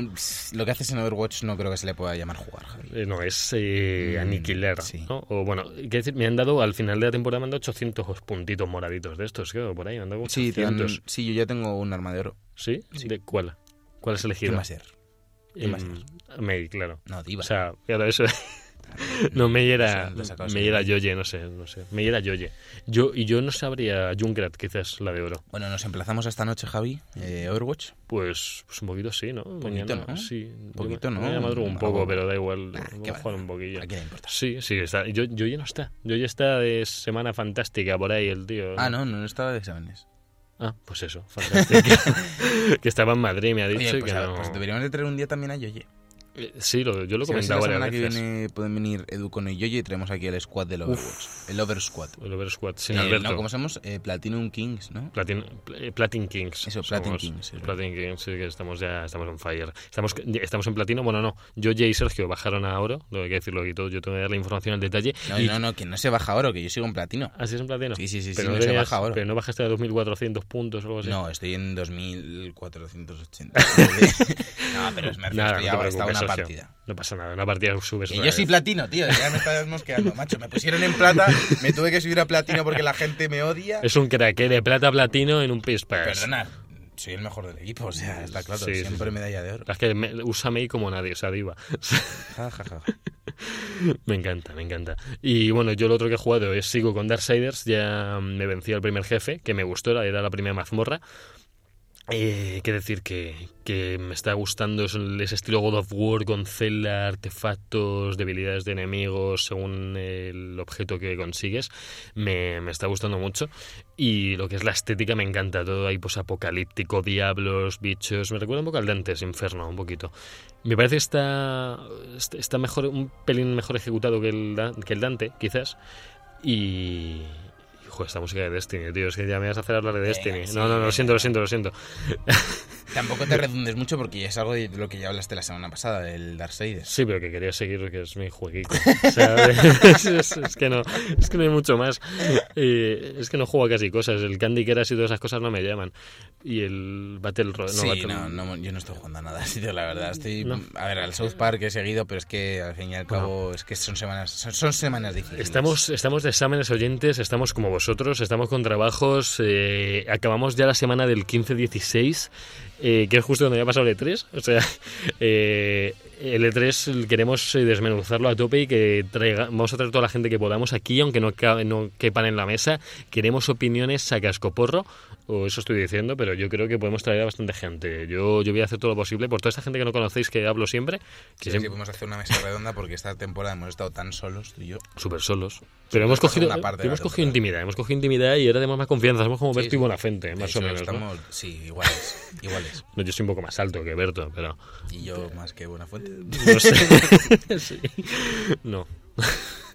Lo que haces en Overwatch no creo que se le pueda llamar jugar, Javi. Eh, no, es eh, Mm, aniquilar, sí. ¿no? O bueno, que decir, me han dado, al final de la temporada me han dado 800 puntitos moraditos de estos, creo, por ahí, me han dado Sí, te dan- 800. sí, yo ya tengo un arma de oro. ¿Sí? Sí. ¿De cuál? ¿Cuál has ¿Qué elegido? más ser? ¿Qué más May, claro. No, Diva. O sea, claro, eso... No, Mei era. Yoye, no sé, no sé. Mei era Yoye. Yo, y yo no sabría Junkrat, quizás, la de oro. Bueno, nos emplazamos esta noche, Javi, eh, Overwatch. Pues, pues un poquito sí, ¿no? poquito, Mañana, ¿no? sí. Poquito, Yo me- ¿no? mañana madrugo un poco, Algo- pero da igual. Nah, Voy a jugar un poquillo. ¿A quién le importa? Sí, sí, está. Yo, Yoye no está. Yoye está de semana fantástica por ahí, el tío. Ah, no, no, no estaba de exámenes. Ah, pues eso, fantástica. que estaba en Madrid, me ha dicho Oye, pues, que no... pues deberíamos de traer un día también a Yoye. Eh, Sí, lo, yo lo he si comentado la que viene pueden venir Edu con el Yoye y traemos aquí el squad del Overwatch. El Over Squad. El Over Squad, sin Eh, Alberto. no, ¿cómo somos? Eh, Platinum Kings, ¿no? Platin, eh, Platin Kings. Eso, Platin. Kings, Platin Kings, sí, que estamos ya estamos en fire. Estamos, estamos en platino, bueno, no. Yo, Jay y Sergio bajaron a oro, lo que hay que decirlo aquí todo. Yo tengo que dar la información al detalle. No, y, no, no, que no se baja oro, que yo sigo en platino. ¿Así es en platino? Sí, sí, sí, pero sí, no, no se tenías- baja oro. Pero no bajaste a 2.400 puntos o algo así. No, estoy en 2480. no, pero es no una Sergio. partida. No pasa nada, una partida subes. Otra yo soy vez. platino, tío, ya me estás mosqueando, macho. Me pusieron en plata, me tuve que subir a platino porque la gente me odia. Es un crack, ¿eh? de plata a platino en un piece. Perdona, soy el mejor del equipo, o sea, está claro, Sí, siempre sí. medalla de oro. Es que me- usa Mei como nadie, o sea, diva. Ja, ja, ja. Me encanta, me encanta. Y bueno, yo lo otro que he jugado es sigo con Darksiders, ya me vencí al primer jefe, que me gustó, era la primera mazmorra. Eh, decir que, que me está gustando ese estilo God of War con celda, artefactos, debilidades de enemigos según el objeto que consigues. Me, me está gustando mucho. Y lo que es la estética me encanta. Todo ahí pues apocalíptico, diablos, bichos. Me recuerda un poco al Dantes Inferno, un poquito. Me parece que está, está- mejor, un pelín mejor ejecutado que el, que el Dante, quizás. Y. Joder, esta música de Destiny, tío. Es que ya me vas a hacer hablar de Destiny. no, no, no, lo siento, lo siento, lo siento. Tampoco te redundes mucho porque ya es algo de lo que ya hablaste la semana pasada, el Darksiders. Sí, pero que quería seguir, que es mi jueguito. O sea, es, es- es que no, es que no hay mucho más. Eh, es que no juego a casi cosas. El Candy Crush y todas esas cosas no me llaman. Y el Battle Royale. No, sí, Battle- no, no, yo no estoy jugando a nada, la verdad. Estoy, No. a ver, al South Park he seguido, pero es que al fin y al cabo es que son semanas, son, son semanas difíciles. Estamos, estamos de exámenes oyentes, estamos como vosotros, estamos con trabajos. eh, acabamos ya la semana del 15-16, eh, que es justo cuando ya ha pasado el E3. O sea, eh, el E3 queremos eh, desmenuzarlo a tope y que traiga, vamos a traer toda la gente que podamos aquí, aunque no, ca- no quepan en la mesa. Queremos opiniones a cascoporro, o eso estoy diciendo, pero yo creo que podemos traer a bastante gente. Yo, yo voy a hacer todo lo posible por toda esta gente que no conocéis, que hablo siempre, que Sí, siempre- sí, podemos hacer una mesa redonda porque esta temporada hemos estado tan solos tú y yo. Súper solos. Pero hemos cogido, parte hemos cogido intimidad, hemos cogido intimidad y ahora tenemos más confianza. Somos como Berto y sí. Buenafente, De más hecho, o menos. ¿no? estamos, sí, iguales, iguales. No, yo soy un poco más alto que Berto, pero Y yo más que buena fuente. no sé. Sí. No.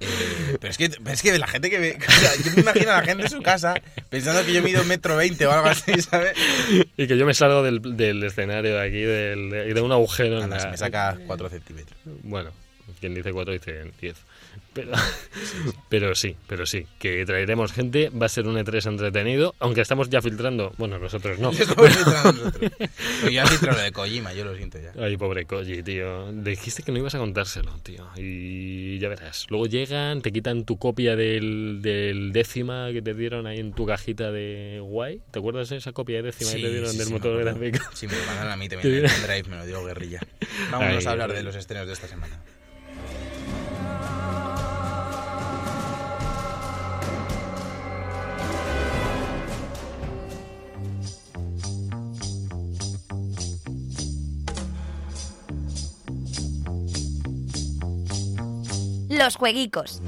Eh, pero, es que, pero es que la gente que ve. o sea, yo me imagino a la gente en su casa pensando que yo mido metro veinte o algo así, ¿sabes? Y que yo me salgo del, del escenario de aquí, del, de, de un agujero en la- se me saca 4 centímetros. Bueno, quien dice 4 dice 10. Pero, pero sí, pero sí, que traeremos gente, va a ser un E3 entretenido, aunque estamos ya filtrando, bueno, nosotros no. Nosotros. Pero yo he filtrado lo de Kojima, yo lo siento ya. Ay, pobre Koji, tío. Dijiste que no ibas a contárselo, tío. Y ya verás. Luego llegan, te quitan tu copia del, del décima que te dieron ahí en tu cajita de guay. ¿Te acuerdas de esa copia de décima que te dieron del me motor gráfico? Sí, me lo mandaron a mí Te también. En pendrive me lo dio guerrilla. Vámonos Ay, a hablar de los estrenos de esta semana. Los jueguicos.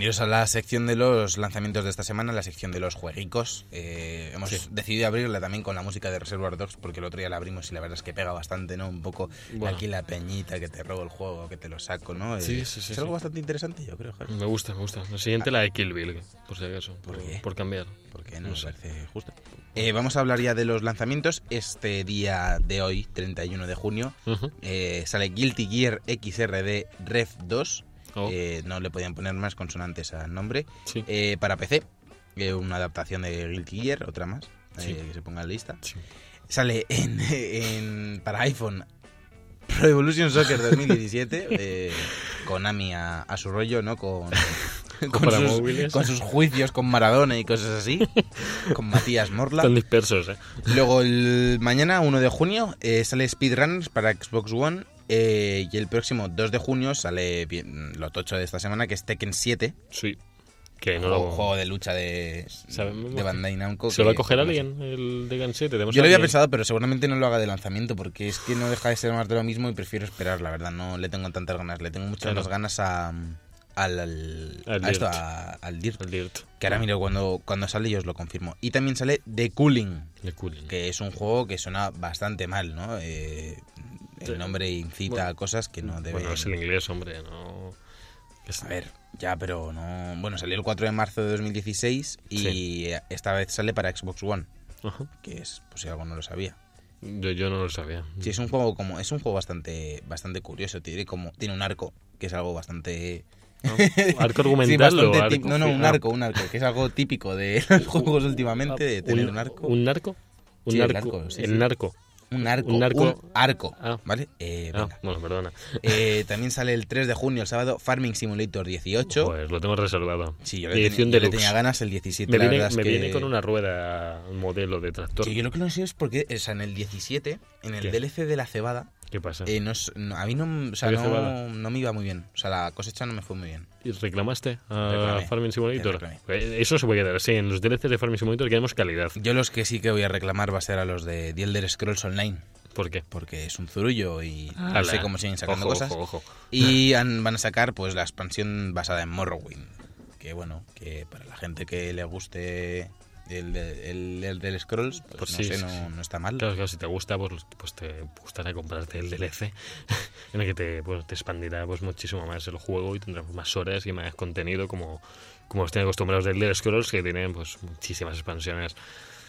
Bienvenidos a la sección de los lanzamientos de esta semana, la sección de los jueguicos. Eh, hemos Sí. decidido abrirla también con la música de Reservoir Dogs porque el otro día la abrimos y la verdad es que pega bastante, ¿no? Un poco Bueno. aquí la peñita que te robo el juego, que te lo saco, ¿no? Eh, Sí, sí, sí, Es algo sí. bastante interesante, yo creo, Javi. Me gusta, me gusta. La siguiente la de Kill Bill, por si acaso. ¿Por Por, qué? por cambiar. Porque no, No me sé. parece justo. Eh, vamos a hablar ya de los lanzamientos. Este día de hoy, 31 de junio, sale Guilty Gear XRD Rev 2. Oh, Eh, no le podían poner más consonantes al nombre. sí. Eh, para PC, eh, una adaptación de Guilty Gear, otra más, Sí. que se ponga en lista. sí. Sale en, en- para iPhone Pro Evolution Soccer 2017, eh, Konami a, a su rollo, ¿no? Con, con, sus, móviles. con sus juicios con Maradona y cosas así, con Matías Morla. Están dispersos, ¿eh? Luego el mañana, 1 de junio, eh, sale Speedrunners para Xbox One. Eh, y el próximo 2 de junio sale bien, lo tocho de esta semana, que es Tekken 7. Sí. Que no juego, lo... juego de lucha de, Sabemos de Bandai Namco. ¿Se lo va a coger no sé. alguien el Gan 7? ¿Tenemos Yo lo había alguien? pensado, pero seguramente no lo haga de lanzamiento, porque es que no deja de ser más de lo mismo y prefiero esperar, la verdad. No le tengo tantas ganas. Le tengo muchas Claro. más ganas a, al, al, Al a esto, Dirt. a- al Dirt. El Dirt. Que ahora miro cuando, cuando sale y os lo confirmo. Y también sale The Cooling, De Cooling. que es un juego que suena bastante mal, ¿no? Eh. El nombre incita Bueno, a cosas que no deben... Bueno, es el inglés, hombre, no... A ver, ya, pero no... Bueno, salió el 4 de marzo de 2016 y esta vez sale para Xbox One, Ajá. que es, pues si algo no lo sabía. Yo, yo no lo sabía. Sí, es un juego como es un juego bastante bastante curioso, tiene como tiene un arco, que es algo bastante ¿No? ¿Arco Sí, argumental o arco? tip- No, no, un Ah, arco, un arco, que es algo típico de los juegos últimamente de tener un, arco. ¿Un narco? Un Sí, el arco, sí, el sí. narco. Un arco, un un arco- Ah. ¿vale? Eh, Ah, bueno, perdona. Eh, también sale el 3 de junio, el sábado, Farming Simulator 18. Pues lo tengo reservado. Sí, yo le, Edición yo le deluxe. tenía ganas el 17. Me, la viene, verdad es me que- viene con una rueda, modelo de tractor. Sí, yo lo que no sé es porque, o sea, en el 17, en el ¿Qué? DLC de la cebada, ¿Qué pasa? eh, no a mí no, o sea, ¿Había no, no me iba muy bien. O sea, la cosecha no me fue muy bien. ¿Y reclamaste a Reclamé, Farming Simulator? Eh, Eso se puede quedar. Sí, en los DLCs de Farming Simulator queremos calidad. Yo los que sí que voy a reclamar va a ser a los de The Elder Scrolls Online, ¿Por qué? porque es un zurullo y no Ala. sé cómo siguen sacando Ojo, cosas. Ojo, ojo. Y han- van a sacar pues la expansión basada en Morrowind, que bueno, que para la gente que le guste el, el Elder Scrolls, pues, Pues no sí, sé, sí, no, no está mal. Claro, claro, si te gusta, pues, pues te gustará comprarte el DLC, en el que te, pues, te expandirá pues, muchísimo más el juego y tendrás más horas y más contenido como, como tienen acostumbrados del Elder Scrolls, que tienen pues muchísimas expansiones.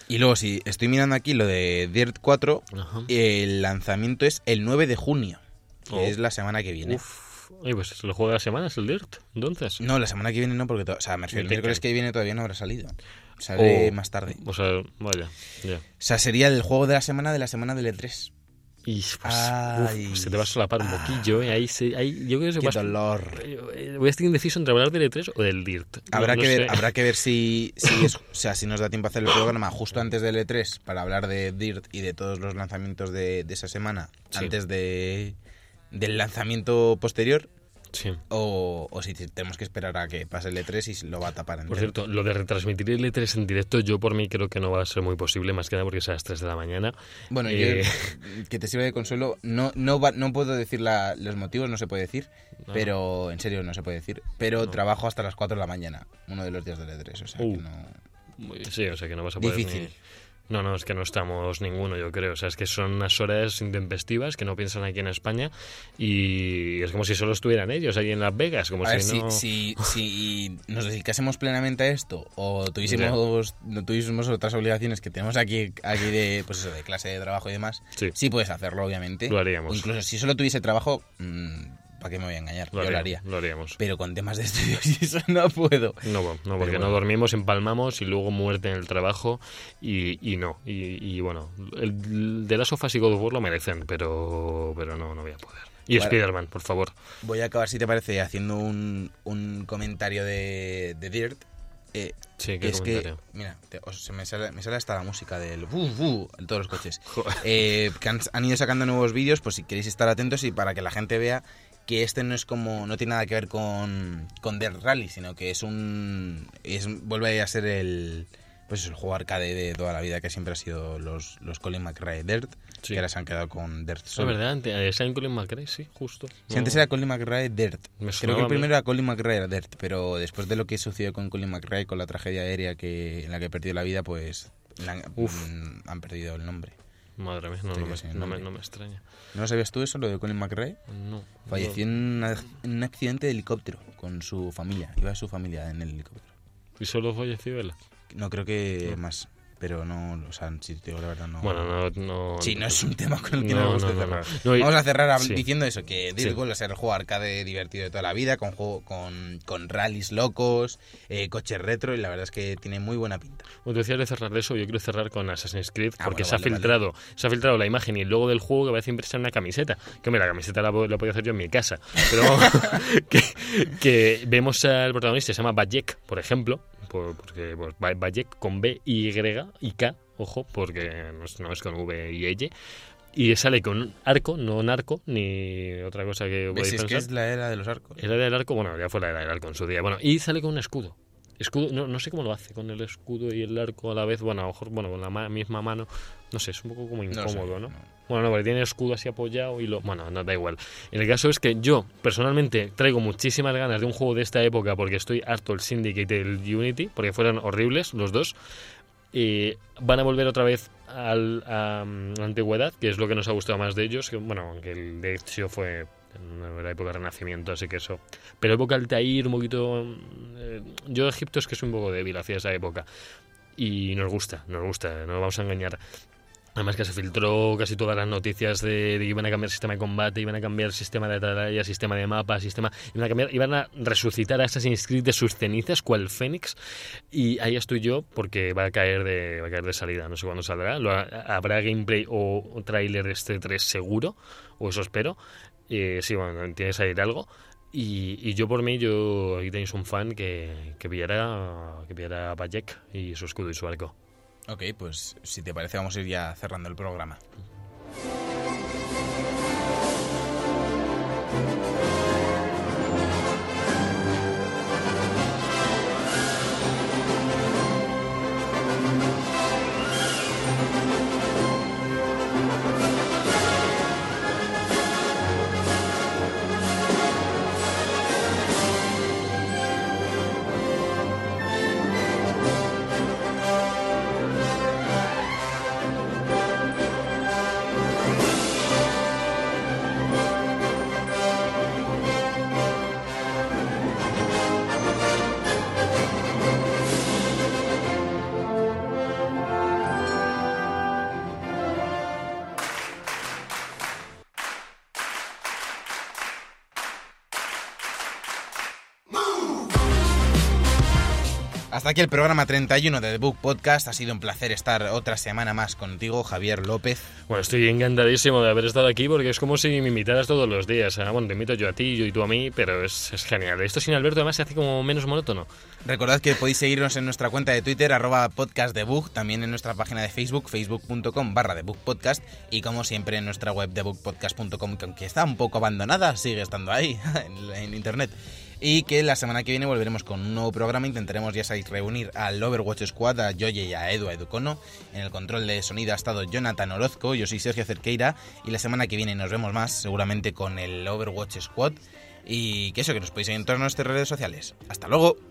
Y luego, si estoy mirando aquí lo de Dirt 4, Ajá. el lanzamiento es el 9 de junio, que Oh. es la semana que viene. Uf. Oye, pues lo juega la semana, es el Dirt, entonces. No, la semana que viene no, porque o sea, me refiero, El el miércoles que viene todavía no habrá salido. Sale O- más tarde. O sea, vaya, ya. O sea, sería el juego de la semana de la semana del E3. Y pues, Ay. uf, se te va a solapar un poquillo, ¿eh? Ahí, se, ahí yo creo que Qué va a- dolor. Eh, Voy a estar indeciso entre hablar del E3 o del Dirt. No- Habrá, no que ver, sé. habrá que ver si, si, es, o sea, si nos da tiempo a hacer el programa justo antes del E3 para hablar de Dirt y de todos los lanzamientos de, de esa semana Sí. antes de, del lanzamiento posterior Sí. o, o si tenemos que esperar a que pase el E3 y lo va a tapar en Por cierto, lo de retransmitir el E3 en directo, yo por mí creo que no va a ser muy posible, más que nada porque es a las 3 de la mañana. Bueno, Eh, yo, que te sirva de consuelo, no, no, va- no puedo decir la- los motivos, no se puede decir, No. pero en serio no se puede decir, pero No. trabajo hasta las 4 de la mañana, uno de los días del E3, o sea Uh. que no... muy- Sí, o sea que no vas a poder. Difícil. ni- No, no, es que no estamos ninguno, yo creo. O sea, es que son unas horas intempestivas que no piensan aquí en España y es como si solo estuvieran ellos ahí en Las Vegas, como A si si, no. si, si nos dedicásemos plenamente a esto o tuviésemos, no tuviésemos otras obligaciones que tenemos aquí, aquí de, pues eso, de clase de trabajo y demás, Sí. sí puedes hacerlo, obviamente. Lo haríamos. O incluso si solo tuviese trabajo, ¿para qué me voy a engañar? Lo Yo lo haría. lo haríamos. Pero con temas de estudios y eso no puedo. No, no, porque bueno. no dormimos, empalmamos y luego muerte en el trabajo y, y no. Y, y bueno, el de las sofás y God of War lo merecen, pero, pero no, no voy a poder. Y Vale. Spider-Man, por favor. Voy a acabar, si te parece, haciendo un, un comentario de, de Dirt. Eh, Sí, qué es que, mira, te- os- se me, sale, me sale hasta la música del bu, bu, en todos los coches. Eh, que han, han ido sacando nuevos vídeos, pues si queréis estar atentos y para que la gente vea que este no es como, no tiene nada que ver con, con Dirt Rally, sino que es un, es, vuelve a ser el, pues el juego arcade de toda la vida que siempre ha sido los, los Colin McRae Dirt, Sí. que ahora se han quedado con Dirt Es solo. verdad, antes, eh, Saint Colin McRae, sí, justo. Si No. antes era Colin McRae Dirt. Creo que el primero era Colin McRae era Dirt, pero después de lo que sucedió con Colin McRae, con la tragedia aérea que, en la que perdió la vida, pues la han, Uf. han perdido el nombre. Madre mía, no, me, no, me, no me extraña. ¿No sabías tú eso, lo de Colin McRae? No. Falleció en, una- en un accidente de helicóptero con su familia. Iba su familia en el helicóptero. ¿Y solo falleció él? No creo que más. Pero no, o sea, si te digo la verdad, no. Bueno, no, no. Sí, no es un tema con el que No, nos guste no, cerrar. no. Vamos a cerrar sí. diciendo eso, que Dirt Sí. Va a ser el juego arcade divertido de toda la vida, con juego con, con rallies locos, eh, coches retro, y la verdad es que tiene muy buena pinta. Como te decía de cerrar de eso, yo quiero cerrar con Assassin's Creed Ah, porque bueno, se, ha vale, filtrado, se ha filtrado la imagen y el logo del juego que parece impresa en una camiseta. Que hombre, la camiseta la, la podía hacer yo en mi casa. Pero que, que vemos al protagonista, se llama Bajek, por ejemplo, por- porque pues, Bajek con B, Y y K, ojo, porque no es, con V y Y. Y sale con un arco, no un arco, ni otra cosa que podéis Es que es la era de los arcos. Era del arco, bueno, ya fue la era del arco en su día. Bueno, y sale con un escudo. Escudo, no, no sé cómo lo hace con el escudo y el arco a la vez. Bueno, a lo mejor, bueno, con la ma- misma mano. No sé, es un poco como No sé, incómodo, ¿no? no. Bueno, no, porque tiene el escudo así apoyado y lo. Bueno, no da igual. En el caso es que yo, personalmente, traigo muchísimas ganas de un juego de esta época porque estoy harto el Syndicate y el Unity, porque fueron horribles los dos. Y van a volver otra vez al- a, mm, la antigüedad, que es lo que nos ha gustado más de ellos. Que, bueno, aunque el de Ezio fue en la época del Renacimiento, así que eso. Pero época Altair, un poquito. eh, yo, Egipto, es que soy un poco débil hacia esa época. Y nos gusta, nos gusta, no vamos a engañar. Además que se filtró casi todas las noticias de, que iban a cambiar sistema de combate, iban a cambiar sistema de atalaya, sistema de mapa, sistema... Iban a, a resucitar a Assassin's de sus cenizas, cual Fénix. Y ahí estoy yo porque va a caer de, va a caer de salida, no sé cuándo saldrá. Lo ha- habrá gameplay o, o tráiler este 3 seguro, o eso espero. Eh, sí, bueno, tiene que algo. Y, y yo por mí, yo aquí tenéis un fan que, que pillara, que pillara a Bajek y su escudo y su arco. Ok, pues si te parece vamos a ir ya cerrando el programa. Hasta aquí el programa 31 de The Book Podcast. Ha sido un placer estar otra semana más contigo, Javier López. Bueno, estoy encantadísimo de haber estado aquí porque es como si me invitaras todos los días. Ah, Bueno, te invito yo a ti, yo y tú a mí, pero es, es genial. Esto sin Alberto además se hace como menos monótono. Recordad que podéis seguirnos en nuestra cuenta de Twitter, arroba podcast de Book, también en nuestra página de Facebook, facebook.com barra Podcast, y como siempre en nuestra web de bookpodcast.com, que aunque está un poco abandonada, sigue estando ahí, en, en internet. Y que la semana que viene volveremos con un nuevo programa. Intentaremos, ya sabéis, reunir al Overwatch Squad, a Yoye y a Edu, Educono. En el control de sonido ha estado Jonathan Orozco, yo soy Sergio Cerqueira. Y la semana que viene nos vemos más, seguramente con el Overwatch Squad. Y que eso, que nos podéis seguir en todas nuestras redes sociales. ¡Hasta luego!